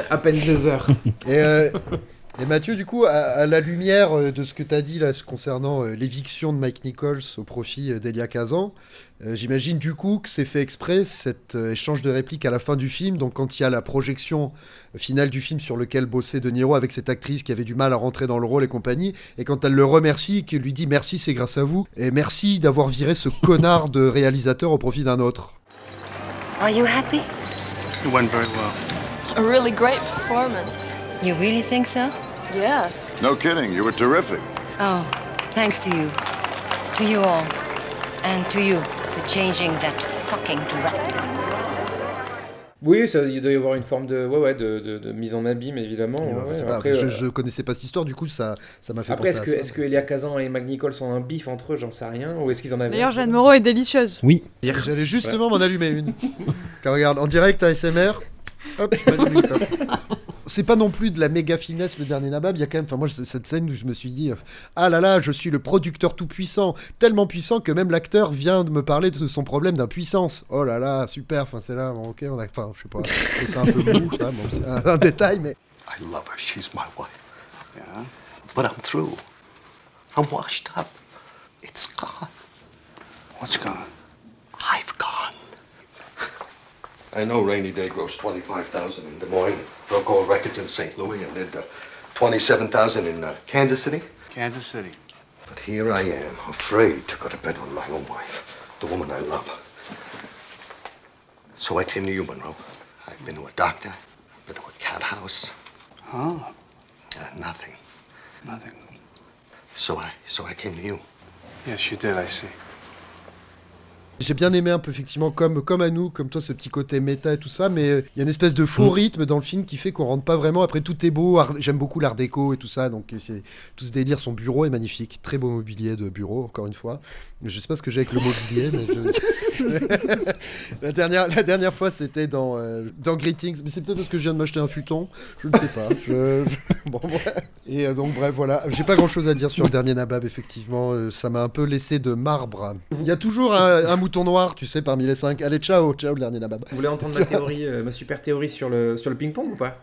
à peine Et, euh, et Mathieu, du coup, à, à la lumière euh, de ce que tu as dit là concernant euh, l'éviction de Mike Nichols au profit d'Elia Kazan, euh, j'imagine du coup que c'est fait exprès cet euh, échange de répliques à la fin du film. Donc, quand il y a la projection finale du film sur lequel bossait De Niro avec cette actrice qui avait du mal à rentrer dans le rôle et compagnie, et quand elle le remercie, qu'il lui dit merci, c'est grâce à vous, et merci d'avoir viré ce connard de réalisateur au profit d'un autre. Are you happy? It went very well. A really great performance. You really think so? Yes. No kidding, you were terrific. Oh, thanks to you. To you all. And to you for changing that fucking director. Oui, ça, il doit y avoir une forme de, ouais, ouais, de, de, de mise en abîme, évidemment. Euh, ouais, c'est pas- après, je, euh, je connaissais pas cette histoire, du coup ça ça m'a fait Après, penser est-ce à que, ça. est-ce que Elia Kazan et Mike Nichols ont un bif entre eux J'en sais rien. Ou est-ce qu'ils en avaient d'ailleurs Jeanne Moreau est délicieuse Oui. J'allais justement m'en allumer une. Car regarde, en direct ASMR. C'est pas non plus de la méga finesse le dernier Nabab, il y a quand même, enfin moi c'est cette scène où je me suis dit, ah là là, je suis le producteur tout puissant, tellement puissant que même l'acteur vient de me parler de son problème d'impuissance. Oh là là, super, enfin c'est là, bon, ok, on a, enfin je sais pas, ça un peu mou, ça, bon, c'est un, un détail, mais I love her. She's my wife. Yeah? But I'm through. I'm washed up. It's gone. What's gone? I've gone. I know Rainy Day grossed 25,000 in Des Moines, broke all records in St. Louis, and did uh, 27,000 in uh, Kansas City. Kansas City. But here I am, afraid to go to bed with my own wife, the woman I love. So I came to you, Monroe. I've been to a doctor, been to a cat house. Huh? Uh, nothing. Nothing. So I, so I came to you. Yes, you did, I see. J'ai bien aimé un peu, effectivement, comme, comme à nous, comme toi, ce petit côté méta et tout ça, mais euh, il y a une espèce de faux Mm. rythme dans le film qui fait qu'on rentre pas vraiment. Après, tout est beau. art- J'aime beaucoup l'art déco et tout ça, donc euh, c'est tout ce délire. Son bureau est magnifique. Très beau mobilier de bureau, encore une fois. Je sais pas ce que j'ai avec le mobilier, mais je... la, dernière, la dernière fois, c'était dans, euh, dans Greetings. Mais c'est peut-être parce que je viens de m'acheter un futon. Je ne sais pas. Je- je- Bon, ouais. Et euh, donc, bref, voilà. J'ai pas grand chose à dire sur le dernier Nabab, effectivement. Euh, ça m'a un peu laissé de marbre. Il y a toujours un, un mouton noir, tu sais, parmi les cinq. Allez, ciao, ciao, le dernier Nabab. Vous voulez entendre ma théorie, euh, ma super théorie sur le, sur le ping-pong ou pas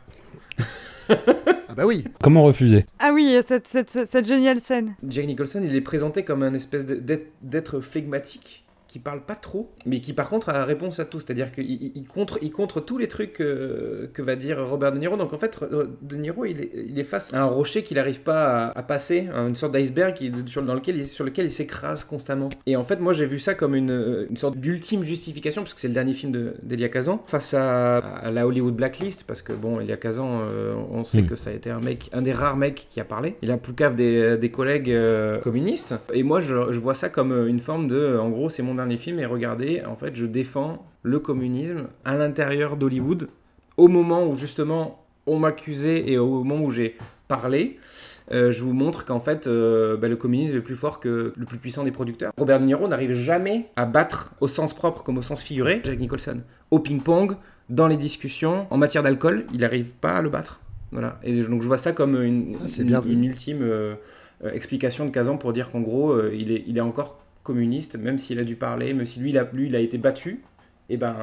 Ah bah oui. Comment refuser? Ah oui, cette, cette, cette, cette géniale scène. Jack Nicholson, il est présenté comme un espèce d'être d'être flegmatique qui parle pas trop, mais qui par contre a réponse à tout. C'est-à-dire qu'il il- contre, il contre tous les trucs que va dire Robert De Niro. Donc en fait, euh, De Niro, il est, il est face à un rocher qu'il n'arrive pas à, à passer, à une sorte d'iceberg sur, dans lequel il- sur lequel il s'écrase constamment. Et en fait, moi j'ai vu ça comme une, une sorte d'ultime justification, parce que c'est le dernier film de- d'Elia Kazan, face à, à la Hollywood Blacklist, parce que bon, Elia Kazan, euh, on sait Mm. que ça a été un mec, un des rares mecs qui a parlé. Il a poucave des, des collègues euh, communistes. Et moi, je, je vois ça comme une forme de, en gros, c'est mon dernier film et regardez, en fait, je défends le communisme à l'intérieur d'Hollywood au moment où justement on m'accusait et au moment où j'ai parlé. euh, je vous montre qu'en fait, euh, bah, le communisme est plus fort que le plus puissant des producteurs. Robert De Niro n'arrive jamais à battre au sens propre comme au sens figuré Jack Nicholson. Au ping-pong, dans les discussions, en matière d'alcool, il n'arrive pas à le battre. Voilà. Et donc je vois ça comme une, Ah, une- bien une ultime euh, explication de Kazan pour dire qu'en gros, il, est, il est encore communiste, même s'il a dû parler, même si lui, il a, lui, il a été battu. Et ben,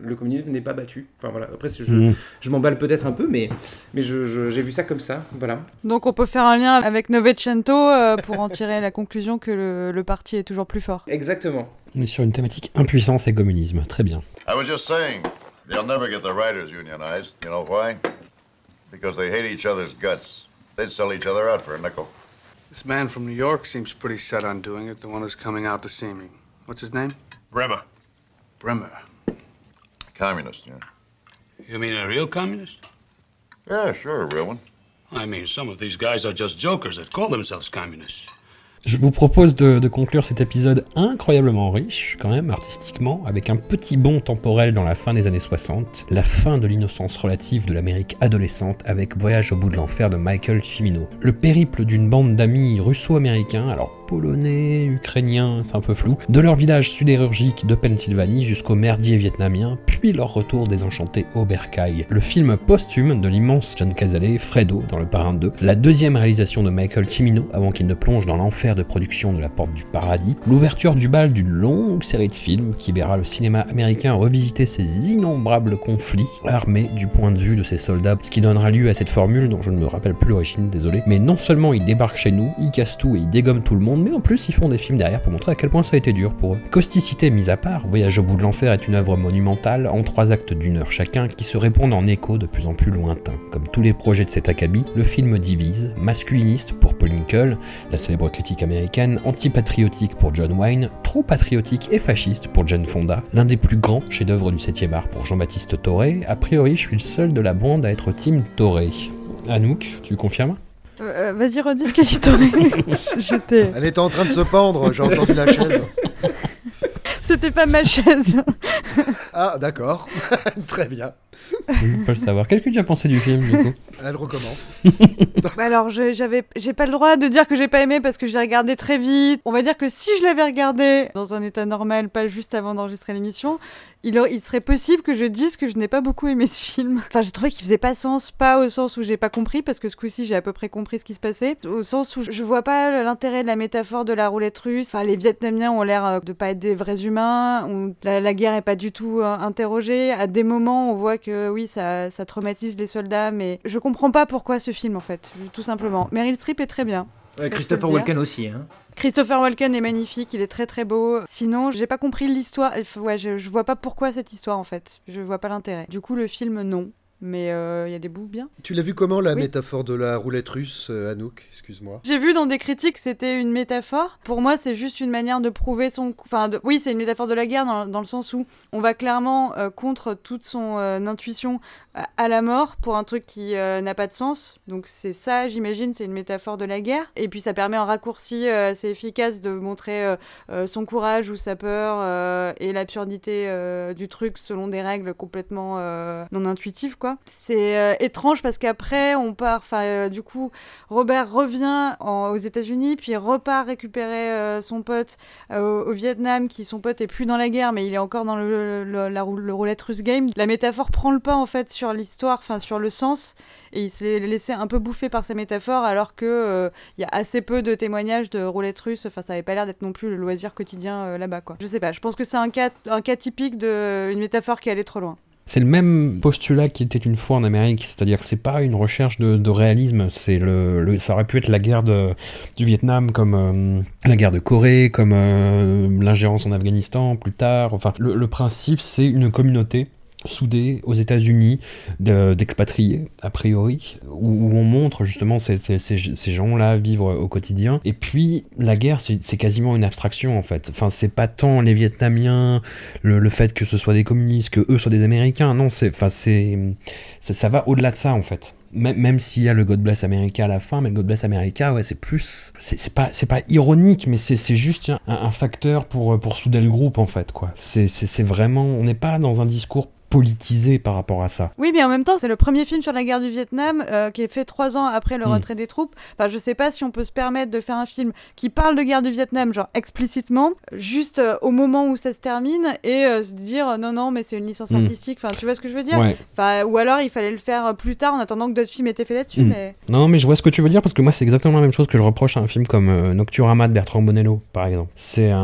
le communisme n'est pas battu. Enfin voilà. Après, je, Mm. je m'emballe peut-être un peu, mais, mais je- je- j'ai vu ça comme ça. Voilà. Donc on peut faire un lien avec Novecento euh, pour en tirer la conclusion que le, le parti est toujours plus fort. Exactement. On est sur une thématique impuissance et communisme. Très bien. I was just saying, they'll never get the writers unionized. You know why? Because they hate each other's guts. They'd sell each other out for a nickel. This man from New York seems pretty set on doing it, the one who's coming out to see me. What's his name? Bremer. Bremer. Communist, yeah. You mean a real communist? Yeah, sure, a real one. I mean, some of these guys are just jokers that call themselves communists. Je vous propose de, conclure cet épisode incroyablement riche, quand même, artistiquement, avec un petit bond temporel dans la fin des années 60, la fin de l'innocence relative de l'Amérique adolescente avec Voyage au bout de l'enfer de Michael Cimino. Le périple d'une bande d'amis russo-américains, alors polonais, ukrainiens, c'est un peu flou, de leur village sidérurgique de Pennsylvanie jusqu'au merdier vietnamien, puis leur retour désenchanté au bercail. Le film posthume de l'immense John Cazale, Fredo, dans Le Parrain 2, la deuxième réalisation de Michael Cimino avant qu'il ne plonge dans l'enfer de production de La Porte du Paradis, l'ouverture du bal d'une longue série de films qui verra le cinéma américain revisiter ses innombrables conflits armés du point de vue de ses soldats, ce qui donnera lieu à cette formule dont je ne me rappelle plus l'origine, désolé, mais non seulement ils débarquent chez nous, ils cassent tout et ils dégomment tout le monde, mais en plus ils font des films derrière pour montrer à quel point ça a été dur pour eux. Causticité mise à part, Voyage au bout de l'enfer est une œuvre monumentale en trois actes d'une heure chacun qui se répondent en écho de plus en plus lointains. Comme tous les projets de cet acabit, le film divise, masculiniste pour Pauline Kull, la célèbre critique américaine, antipatriotique pour John Wayne, trop patriotique et fasciste pour Jane Fonda, l'un des plus grands chefs-d'œuvre du 7 art pour Jean-Baptiste Toré. A priori, je suis le seul de la bande à être team Toré. Anouk, tu confirmes? Euh, euh, Vas-y, redis ce qu'a dit Toré. J'étais. Elle était en train de se pendre, j'ai entendu la chaise. C'était pas ma chaise. Ah, d'accord. Très bien. Je veux pas le savoir. Qu'est-ce que tu as pensé du film, du coup? Elle recommence. Bah alors, j'avais, j'ai pas le droit de dire que j'ai pas aimé parce que je l'ai regardé très vite. On va dire que si je l'avais regardé dans un état normal, pas juste avant d'enregistrer l'émission, il, serait possible que je dise que je n'ai pas beaucoup aimé ce film. Enfin, j'ai trouvé qu'il faisait pas sens, pas au sens où j'ai pas compris, parce que ce coup-ci, j'ai à peu près compris ce qui se passait, au sens où je vois pas l'intérêt de la métaphore de la roulette russe. Enfin, les Vietnamiens ont l'air euh, de pas être des vrais humains, où la, la guerre est pas du tout euh, interrogée. À des moments, on voit que oui, ça, ça traumatise les soldats, mais je comprends pas pourquoi ce film, en fait, tout simplement. Meryl Streep est très bien. Christopher. Walken aussi. Hein. Christopher Walken est magnifique, il est très très beau. Sinon, j'ai pas compris l'histoire. Ouais, je, je vois pas pourquoi cette histoire en fait. Je vois pas l'intérêt. Du coup, le film, non. Mais euh, il y a des bouts bien. Tu l'as vu comment la Oui. métaphore de la roulette russe, euh, Anouk? Excuse-moi. J'ai vu dans des critiques que c'était une métaphore. Pour moi, c'est juste une manière de prouver son. Enfin, de- oui, c'est une métaphore de la guerre dans, dans le sens où on va clairement euh, contre toute son euh, intuition euh, à la mort pour un truc qui euh, n'a pas de sens. Donc c'est ça, j'imagine, c'est une métaphore de la guerre. Et puis ça permet en raccourci euh, assez efficace de montrer euh, euh, son courage ou sa peur euh, et l'absurdité euh, du truc selon des règles complètement euh, non intuitives, quoi. C'est euh, étrange parce qu'après on part. Enfin, euh, du coup, Robert revient en- aux États-Unis, puis repart récupérer euh, son pote au, Vietnam, qui son pote est plus dans la guerre, mais il est encore dans le, roulette russe game. La métaphore prend le pas en fait sur l'histoire, enfin sur le sens, et il s'est laissé un peu bouffer par sa métaphore, alors que il y a assez peu de témoignages de roulette russe. Enfin, ça avait pas l'air d'être non plus le loisir quotidien là-bas, quoi. Je sais pas. Je pense que c'est un cas, un cas typique de une métaphore qui allait trop loin. C'est le même postulat qui était une fois en Amérique, c'est-à-dire que c'est pas une recherche de, réalisme, c'est le, ça aurait pu être la guerre du Vietnam comme euh, la guerre de Corée, comme euh, l'ingérence en Afghanistan plus tard. Enfin, le principe c'est une communauté soudée aux États-Unis de- d'expatriés a priori, où, on montre justement ces, ces- gens-là vivre au quotidien. Et puis la guerre, c'est quasiment une abstraction en fait. Enfin, c'est pas tant les Vietnamiens, le, le fait que ce soit des communistes, que eux soient des Américains. Non, c'est, enfin, c'est, ça, va au-delà de ça en fait. Même, s'il y a le God Bless America à la fin, mais le God Bless America, ouais, c'est plus, c'est, pas, pas ironique, mais c'est, juste un, facteur pour, pour souder le groupe en fait, quoi. C'est vraiment, on n'est pas dans un discours politisé par rapport à ça. Oui, mais en même temps, c'est le premier film sur la guerre du Vietnam euh, qui est fait trois ans après le Mm. retrait des troupes. Enfin, je sais pas si on peut se permettre de faire un film qui parle de guerre du Vietnam, genre explicitement, juste euh, au moment où ça se termine, et euh, se dire non, non, mais c'est une licence Mm. artistique. Enfin, tu vois ce que je veux dire? Ouais. Enfin, Ou alors il fallait le faire plus tard en attendant que d'autres films aient été faits là-dessus. Mm. Mais Non, mais je vois ce que tu veux dire parce que moi, c'est exactement la même chose que je reproche à un film comme Nocturama de Bertrand Bonello, par exemple. C'est un,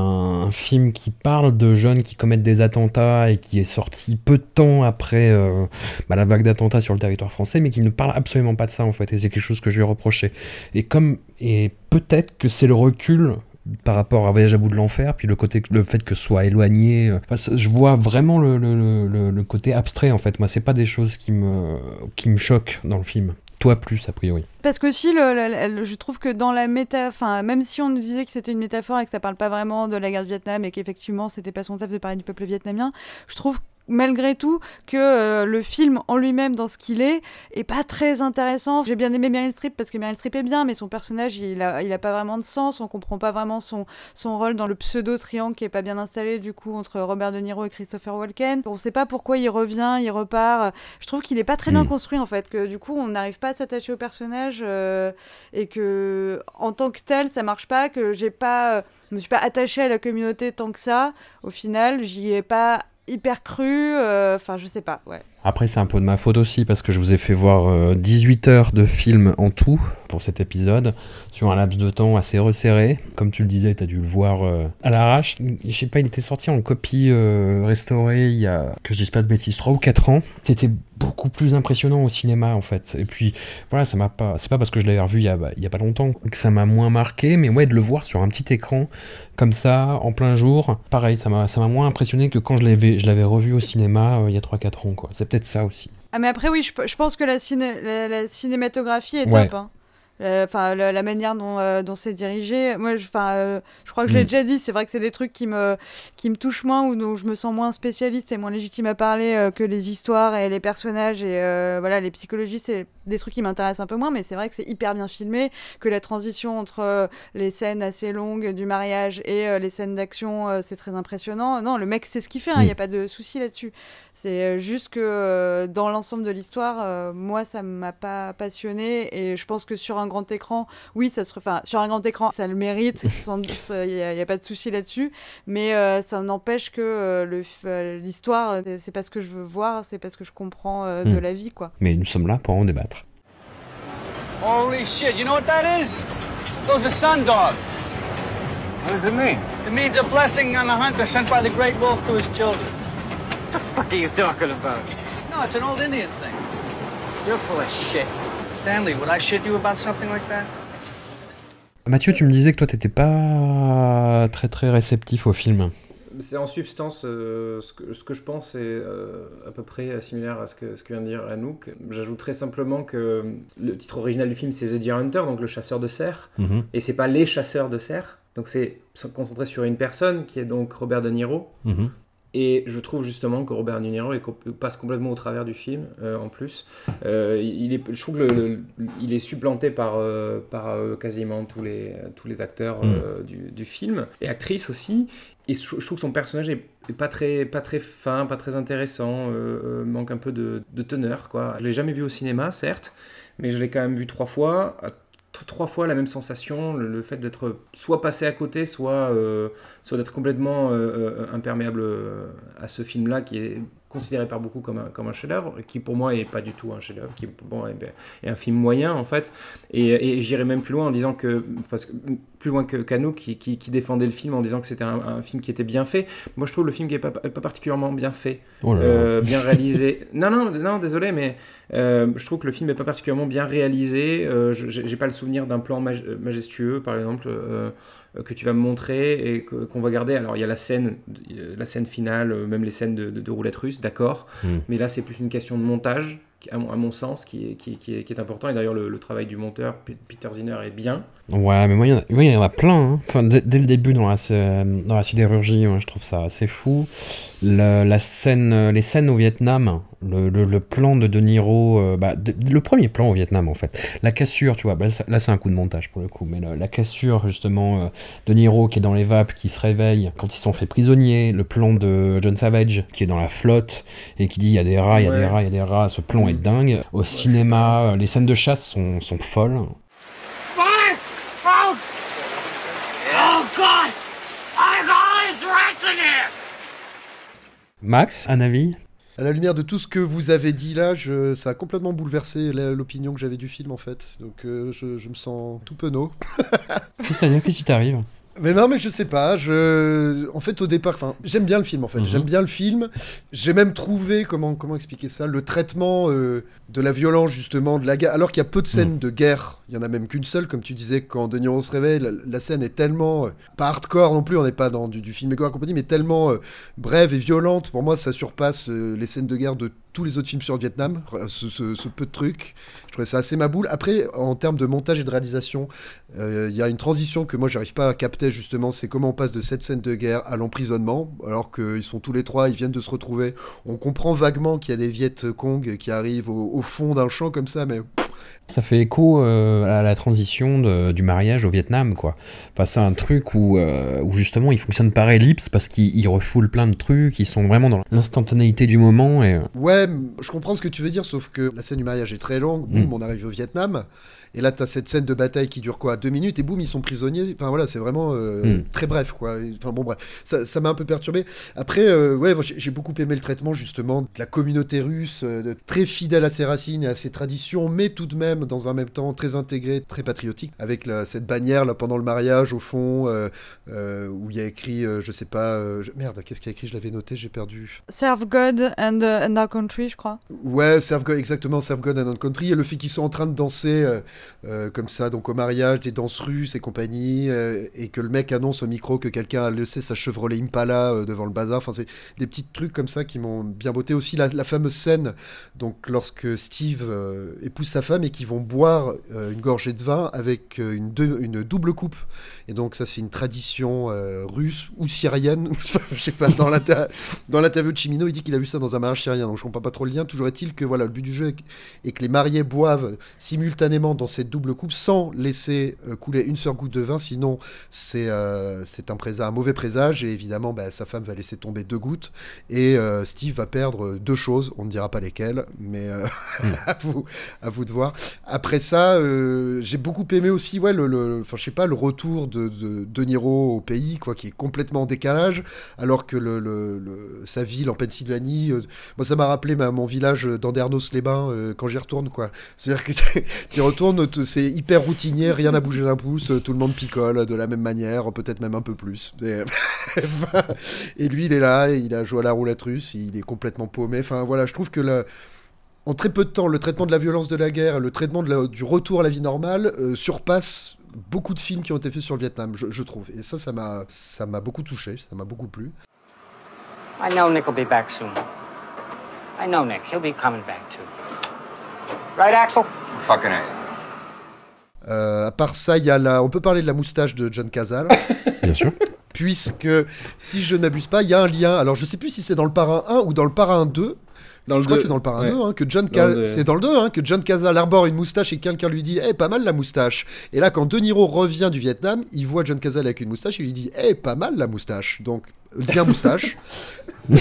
un film qui parle de jeunes qui commettent des attentats et qui est sorti peu de temps après euh, bah, la vague d'attentats sur le territoire français, mais qui ne parle absolument pas de ça en fait. Et c'est quelque chose que je lui ai reproché. Et comme et peut-être que c'est le recul par rapport à Voyage à bout de l'enfer, puis le côté, le fait que ce soit éloigné, euh, je vois vraiment le, côté abstrait en fait. Moi, c'est pas des choses qui me, qui me choquent dans le film. Toi plus, a priori. Parce le- le- je trouve que dans la méta, enfin, même si on nous disait que c'était une métaphore et que ça parle pas vraiment de la guerre du Vietnam et qu'effectivement c'était pas son taf de parler du peuple vietnamien, je trouve malgré tout que euh, le film en lui-même dans ce qu'il est est pas très intéressant. J'ai bien aimé Meryl Streep parce que Meryl Streep est bien, mais son personnage il a, il a pas vraiment de sens. On comprend pas vraiment son, son rôle dans le pseudo triangle qui est pas bien installé du coup entre Robert De Niro et Christopher Walken. On sait pas pourquoi il revient, il repart. Je trouve qu'il est pas très bien Mm. construit en fait, que du coup on n'arrive pas à s'attacher au personnage euh, et que en tant que tel ça marche pas, que j'ai pas, euh, je me suis pas attachée à la communauté tant que ça. Au final, j'y ai pas hyper cru. euh, Enfin, je sais pas, ouais. Après, c'est un peu de ma faute aussi, parce que je vous ai fait voir euh, 18 heures de film en tout pour cet épisode, sur un laps de temps assez resserré. Comme tu le disais, tu as dû le voir euh, à l'arrache. Je sais pas, il était sorti en copie euh, restaurée il y a, que je pas de bêtises, 3 ou 4 ans. C'était beaucoup plus impressionnant au cinéma, en fait. Et puis, voilà, ça m'a pas... C'est pas parce que je l'avais revu il y, a, bah, il y a pas longtemps que ça m'a moins marqué, mais ouais, de le voir sur un petit écran, comme ça, en plein jour, pareil, ça m'a moins impressionné que quand je l'avais revu au cinéma euh, il y a 3-4 ans, quoi. Peut-être ça aussi. Ah, mais après, oui, je, je pense que la, ciné- la, la cinématographie est Ouais. top. hein. Euh, Enfin, la, la manière dont, euh, dont c'est dirigé. Moi, je, euh, je crois que je l'ai Mm. déjà dit. C'est vrai que c'est des trucs qui me, qui me touchent moins ou dont je me sens moins spécialiste et moins légitime à parler euh, que les histoires et les personnages et voilà, les psychologies. C'est des trucs qui m'intéressent un peu moins, mais c'est vrai que c'est hyper bien filmé. Que la transition entre euh, les scènes assez longues du mariage et euh, les scènes d'action, euh, c'est très impressionnant. Non, le mec sait ce qu'il fait. Il Mm. n'y a pas de souci là-dessus. C'est juste que dans l'ensemble de l'histoire, moi, ça m'a pas passionné et je pense que sur un grand écran, oui, ça se, enfin, sur un grand écran, ça le mérite. Il n'y a, pas de souci là-dessus, mais euh, ça n'empêche que euh, l'histoire, c'est pas ce que je veux voir, c'est pas ce que je comprends euh, de Mm. la vie, quoi. Mais nous sommes là pour en débattre. Holy shit, you know what that is? Those are sun dogs. What does it mean? It means a blessing on the hunter sent by the great wolf to his children. What the fuck are you talking about? No, it's an old Indian thing. You're full of shit. Stanley, would I shit you about something like that? Mathieu, tu me disais que toi t'étais pas très très réceptif au film. C'est en substance euh, ce, que, ce que je pense est euh, à peu près similaire à ce que, ce que vient de dire Anouk. J'ajouterais simplement que le titre original du film c'est The Deer Hunter, donc le chasseur de cerfs, Mhm. et c'est pas les chasseurs de cerfs. Donc c'est concentré sur une personne qui est donc Robert De Niro. Mhm. Et je trouve justement que Robert De Niro passe complètement au travers du film, euh, en plus. Euh, il est, je trouve que le- le- il est supplanté par, euh, par quasiment tous les, tous les acteurs euh, du, du film, et actrices aussi. Et je, je trouve que son personnage est, pas, très, pas très fin, pas très intéressant, manque un peu de, de teneur. Quoi. Je l'ai jamais vu au cinéma, certes, mais je l'ai quand même vu trois fois. à Trois fois la même sensation, le, fait d'être soit passé à côté, soit, euh, soit d'être complètement euh, euh, imperméable à ce film-là qui est considéré par beaucoup comme un, comme un chef-d'œuvre, qui pour moi est pas du tout un chef-d'œuvre, qui bon, est, est un film moyen en fait. Et, et j'irais même plus loin en disant que, parce que plus loin que Cano qui, qui, qui défendait le film en disant que c'était un, un film qui était bien fait. Moi je trouve le film qui est pas, pas particulièrement bien fait, Oh là là. euh, bien réalisé. non, non, non, désolé, mais euh, je trouve que le film est pas particulièrement bien réalisé. Euh, je- j'ai pas le souvenir d'un plan maj- majestueux, par exemple. Euh, que tu vas me montrer et qu'on va garder. Alors il y a la scène, la scène finale, euh, même les scènes de, de- de roulette russe, d'accord. Mm. Mais là c'est plus une question de montage, à, mon, à mon sens, qui est, qui, est- qui est, qui est important. Et d'ailleurs le, le travail du monteur, Peter Zinner, est bien. Ouais, mais moi, il y en a- moi, il y en a plein. hein. Enfin, dès, dès le début, dans la, dans la sidérurgie, moi, je trouve ça assez fou. La scène, euh, les scènes au Vietnam, le, le- le plan de De Niro, euh, bah, de- le premier plan au Vietnam, en fait. La cassure, tu vois, bah, là, c'est un coup de montage pour le coup, mais la, la cassure, justement, euh, De Niro qui est dans les vapes, qui se réveille quand ils sont faits prisonniers, le plan de John Savage qui est dans la flotte et qui dit il y a des rats, il y a Ouais. des rats, il y a des rats, ce plan est dingue. Au cinéma, euh, les scènes de chasse sont, sont folles. Fire! Oh! Oh, God! I got all these rats in here! Max, un avis? À la lumière de tout ce que vous avez dit là, je- ça a complètement bouleversé l'opinion que j'avais du film en fait. Donc euh, je, je me sens tout penaud. Qu'est-ce qui t'arrive? Mais non, mais je sais pas. Je, en fait, au départ, enfin, j'aime bien le film. En fait, Mhm. j'aime bien le film. J'ai même trouvé comment comment expliquer ça, le traitement euh, de la violence justement de la guerre. Alors qu'il y a peu de scènes de guerre, il y en a même qu'une seule, comme tu disais, quand De Niro se réveille, la, la scène est tellement euh, pas hardcore non plus. On n'est pas dans du, du film et compagnie, mais tellement euh, brève et violente. Pour moi, ça surpasse les scènes de guerre de tous les autres films sur le Vietnam. Ce, ce- ce peu de trucs, je trouvais ça assez ma boule. Après, en termes de montage et de réalisation, euh, il y a une transition que moi j'arrive pas à capter justement, c'est comment on passe de cette scène de guerre à l'emprisonnement, alors qu'ils sont tous les trois, ils viennent de se retrouver. On comprend vaguement qu'il y a des Viet Cong qui arrivent au, au fond d'un champ comme ça, mais Ça fait écho euh, à la transition de- du mariage au Vietnam, quoi. Enfin, c'est un truc où, euh, où justement il fonctionne par ellipse parce qu'il il refoule plein de trucs, ils sont vraiment dans l'instantanéité du moment et. euh, Ouais, je comprends ce que tu veux dire, sauf que la scène du mariage est très longue. Boum, Mm. on arrive au Vietnam. Et là, t'as cette scène de bataille qui dure quoi Deux minutes et boum, ils sont prisonniers. Enfin voilà, c'est vraiment euh, Mm. très bref quoi. Enfin bon, bref, ça m'a un peu perturbé. Après, euh, ouais, j'ai beaucoup aimé le traitement justement de la communauté russe, euh, de- très fidèle à ses racines et à ses traditions, mais tout de même dans un même temps très intégré, très patriotique, avec la- cette bannière là pendant le mariage au fond, euh, euh, où il y a écrit, euh, je sais pas, euh, je- merde, qu'est-ce qu'il y a écrit? Je l'avais noté, j'ai perdu. Serve God and, uh, and our country, je crois. Ouais, Serve God, exactement, Serve God and Own Country, et le fait qu'ils sont en train de danser euh, comme ça, donc au mariage, des danses russes et compagnie, euh, et que le mec annonce au micro que quelqu'un a laissé sa Chevrolet Impala euh, devant le bazar, enfin c'est des petits trucs comme ça qui m'ont bien botté. Aussi la, fameuse scène, donc lorsque Steve épouse sa femme et qu'ils vont boire une gorgée de vin avec une, deux- une double coupe, et donc ça c'est une tradition russe ou syrienne, je sais pas, dans l'inter- dans l'interview de Chimino, il dit qu'il a vu ça dans un mariage syrien, donc je comprends pas trop le lien. Toujours est-il que voilà, le but du jeu est que les mariés boivent simultanément dans cette double coupe sans laisser euh, couler une seule goutte de vin, sinon c'est euh, un, un mauvais présage. Et évidemment bah, sa femme va laisser tomber deux gouttes. Et euh, Steve va perdre deux choses, on ne dira pas lesquelles, mais euh, à, vous, à vous de voir. Après ça, j'ai beaucoup aimé aussi ouais, le, le- je sais pas, le retour de, de De Niro au pays, quoi, qui est complètement en décalage, alors que le, le- le- sa ville en Pennsylvanie, moi ça m'a rappelé ma- mon village d'Andernos-les-Bains quand j'y retourne. C'est-à-dire que tu y retournes, c'est hyper routinier, rien n'a bougé d'un pouce, euh, tout le monde picole de la même manière, peut-être même un peu plus. Et, et lui, il est là, il a joué à la roulette russe, il est complètement paumé. Enfin voilà, je trouve que la- en très peu de temps, le traitement de la violence de la guerre, le traitement de la- du retour à la vie normale euh, surpasse beaucoup de films qui ont été faits sur le Vietnam, je, je trouve. Et ça, ça m'a, ça m'a beaucoup touché, ça m'a beaucoup plu. I know Nick will be back soon. I know Nick. He'll be coming back too. Right, Axel? Fucking A. Euh, à part ça, il y a la... on peut parler de la moustache de John Cazale. Bien sûr. Puisque, si je n'abuse pas, il y a un lien. Alors, je sais plus si c'est dans le Parrain 1 ou dans le Parrain 2. Dans le je crois que 2, c'est dans le Parrain ouais. 2, hein, que John Ca- c'est dans le 2, hein, que John Cazale arbore une moustache et quelqu'un lui dit Eh, pas mal la moustache. Et là, quand De Niro revient du Vietnam, il voit John Cazale avec une moustache et lui dit Eh, pas mal la moustache. Donc, lien moustache.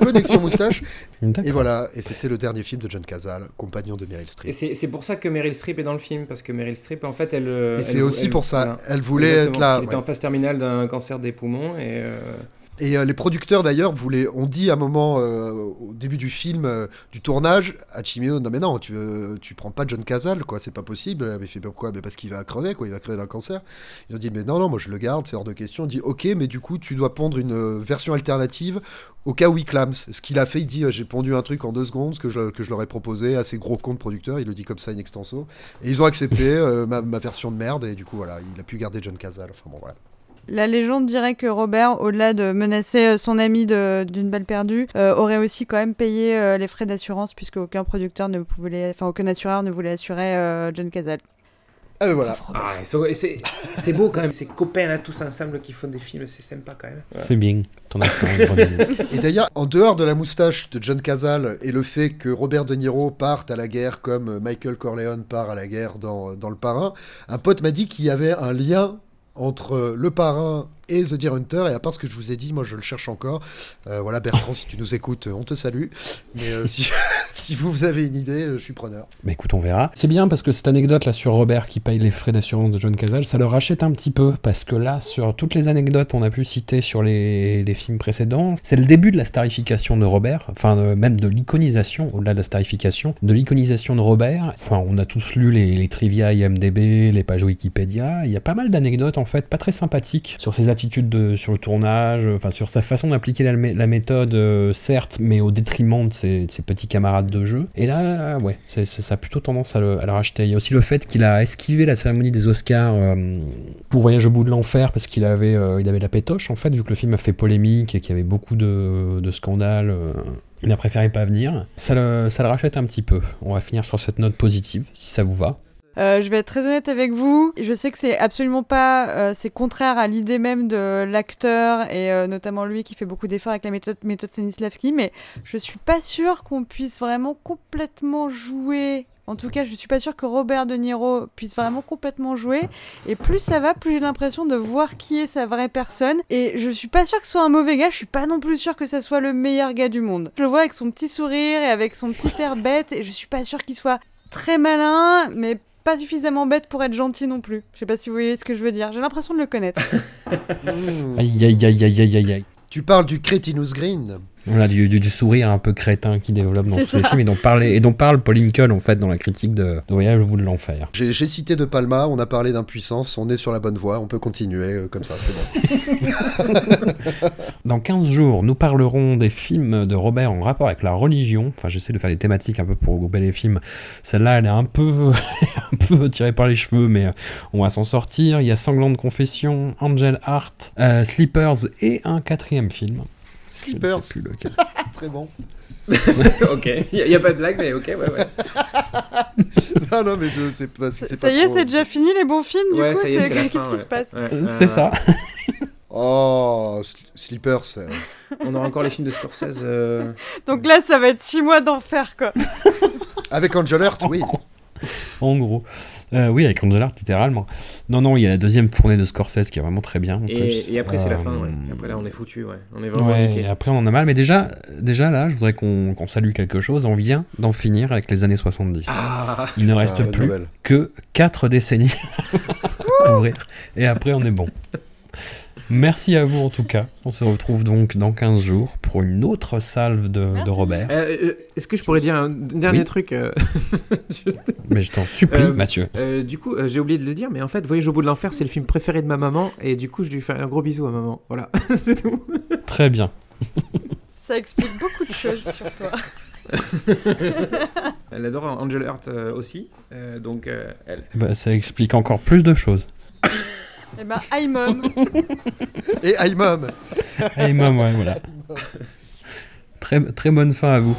Connexion moustache. Et voilà, et c'était le dernier film de John Cazale, compagnon de Meryl Streep. Et c'est pour ça que Meryl Streep est dans le film, parce que Meryl Streep, en fait, elle. euh, Et elle- c'est aussi elle- pour ça, voilà. elle voulait être là, qu'elle était ouais. en phase terminale d'un cancer des poumons et. euh, Et euh, les producteurs d'ailleurs voulaient, on dit à un moment euh, au début du film, euh, du tournage, à Chimino, non mais non, tu, tu prends pas John Cazale, quoi, c'est pas possible. Mais il fait pourquoi? Mais parce qu'il va crever, quoi, il va crever d'un cancer. Ils ont dit mais non non, moi je le garde, c'est hors de question. On dit ok, mais du coup tu dois pondre une version alternative au cas où il clame. Ce qu'il a fait, il dit j'ai pondu un truc en deux secondes, ce que je, que je leur ai proposé à ces gros comptes producteurs. Il le dit comme ça in extenso. Et ils ont accepté ma, ma version de merde et du coup voilà, il a pu garder John Cazale. Enfin bon voilà. La légende dirait que Robert, au-delà de menacer euh, son ami d'une balle perdue, euh, aurait aussi quand même payé euh, les frais d'assurance puisque aucun producteur ne pouvait, enfin aucun assureur ne voulait assurer euh, John Cazale. Ah ben voilà. Ah, c'est beau quand même, ces copains là tous ensemble qui font des films, c'est sympa quand même. C'est bien. Ton accent. Et d'ailleurs, en dehors de la moustache de John Cazale et le fait que Robert De Niro parte à la guerre comme Michael Corleone part à la guerre dans, dans Le Parrain, un pote m'a dit qu'il y avait un lien entre Le Parrain et The Deer Hunter, et à part ce que je vous ai dit, moi je le cherche encore. Euh, voilà, Bertrand, si tu nous écoutes, on te salue. Mais euh, si, si vous, avez une idée, je suis preneur. Bah écoute, on verra. C'est bien parce que cette anecdote là sur Robert qui paye les frais d'assurance de John Cazale, ça le rachète un petit peu parce que là, sur toutes les anecdotes qu'on a pu citer sur les, films précédents, c'est le début de la starification de Robert, enfin euh, même de l'iconisation, au-delà de la starification, de l'iconisation de Robert. Enfin, on a tous lu les, les trivia IMDB, les pages Wikipédia. Il y a pas mal d'anecdotes en fait, pas très sympathiques sur ses attitudes de- sur le tournage, enfin sur sa façon d'appliquer la, mé- la méthode, euh, certes, mais au détriment de ses, de petits camarades de jeu. Et là, ouais, ça a plutôt tendance à le, racheter. Il y a aussi le fait qu'il a esquivé la cérémonie des Oscars euh, pour Voyage au bout de l'enfer parce qu'il avait, euh, il avait la pétoche en fait, vu que le film a fait polémique et qu'il y avait beaucoup de, de scandales. il a préféré pas venir. Ça le rachète un petit peu. On va finir sur cette note positive, si ça vous va. Euh, je vais être très honnête avec vous. Je sais que c'est absolument pas, euh, c'est contraire à l'idée même de l'acteur et euh, notamment lui qui fait beaucoup d'efforts avec la méthode, méthode Stanislavski, mais je suis pas sûre qu'on puisse vraiment complètement jouer. En tout cas, je suis pas sûre que Robert De Niro puisse vraiment complètement jouer. Et plus ça va, plus j'ai l'impression de voir qui est sa vraie personne. Et je suis pas sûre que ce soit un mauvais gars. Je suis pas non plus sûre que ça soit le meilleur gars du monde. Je le vois avec son petit sourire et avec son petit air bête. Et je suis pas sûre qu'il soit très malin, mais pas suffisamment bête pour être gentil non plus. Je sais pas si vous voyez ce que je veux dire. J'ai l'impression de le connaître. Aïe aïe aïe aïe aïe aïe aïe. Tu parles du Crétinus Green On a du, du- du sourire un peu crétin qui développe dans tous ça. films et dont, parlait, et dont parle Paul Lincoln en fait dans la critique de, de Voyage au bout de l'enfer. J'ai j'ai cité De Palma, on a parlé d'impuissance, on est sur la bonne voie, on peut continuer euh, comme ça, c'est bon. Dans 15 jours, nous parlerons des films de Robert en rapport avec la religion. Enfin, j'essaie de faire des thématiques un peu pour regrouper les films. Celle-là, elle est un peu, un peu tirée par les cheveux, mais euh, on va s'en sortir. Il y a Sanglante Confession, Angel Heart, euh, Sleepers et un quatrième film. Plus lequel. Très bon. ok, il n'y a, pas de blague, mais ok, ouais, ouais. non, non, mais je sais pas si c'est pas Ça y est, trop- c'est déjà fini les bons films du Ouais, coup Qu'est-ce qui ouais. se passe Ouais. C'est ça. Oh, Sl- Sleepers. euh. On aura encore les films de Scorsese. euh, Donc là, ça va être 6 mois d'enfer quoi. Avec Angel Heart, oui. En gros. Euh, oui, avec Angel Heart, littéralement. Non, non, il y a la deuxième tournée de Scorsese qui est vraiment très bien. en plus. Et, et après, c'est la fin, Euh, ouais. Et après, là, on est foutu, ouais. On est vraiment Ouais, et après on en a mal, mais déjà, déjà là, je voudrais qu'on qu'on salue quelque chose. On vient d'en finir avec les années 70. Ah. Il ne Putain, reste plus nouvelle. que 4 décennies à ouvrir. Et après, on est bon. Merci à vous en tout cas. On se retrouve donc dans 15 jours pour une autre salve de, de Robert. Euh, euh, Est-ce que je pourrais dire un dernier Oui. truc euh, juste- Mais je t'en supplie, Euh, Mathieu. euh, du coup, euh, j'ai oublié de le dire, mais en fait, Voyage au bout de l'enfer, c'est le film préféré de ma maman, et du coup, je lui fais un gros bisou à maman. Voilà, c'est tout. Très bien. Ça explique beaucoup de choses sur toi. Elle adore Angel Heart euh, aussi, euh, donc euh, elle. Ben, ça explique encore plus de choses. Eh ben, Et ben, bah, iMom. Et iMom. iMom, ouais, voilà. Très, très bonne fin à vous.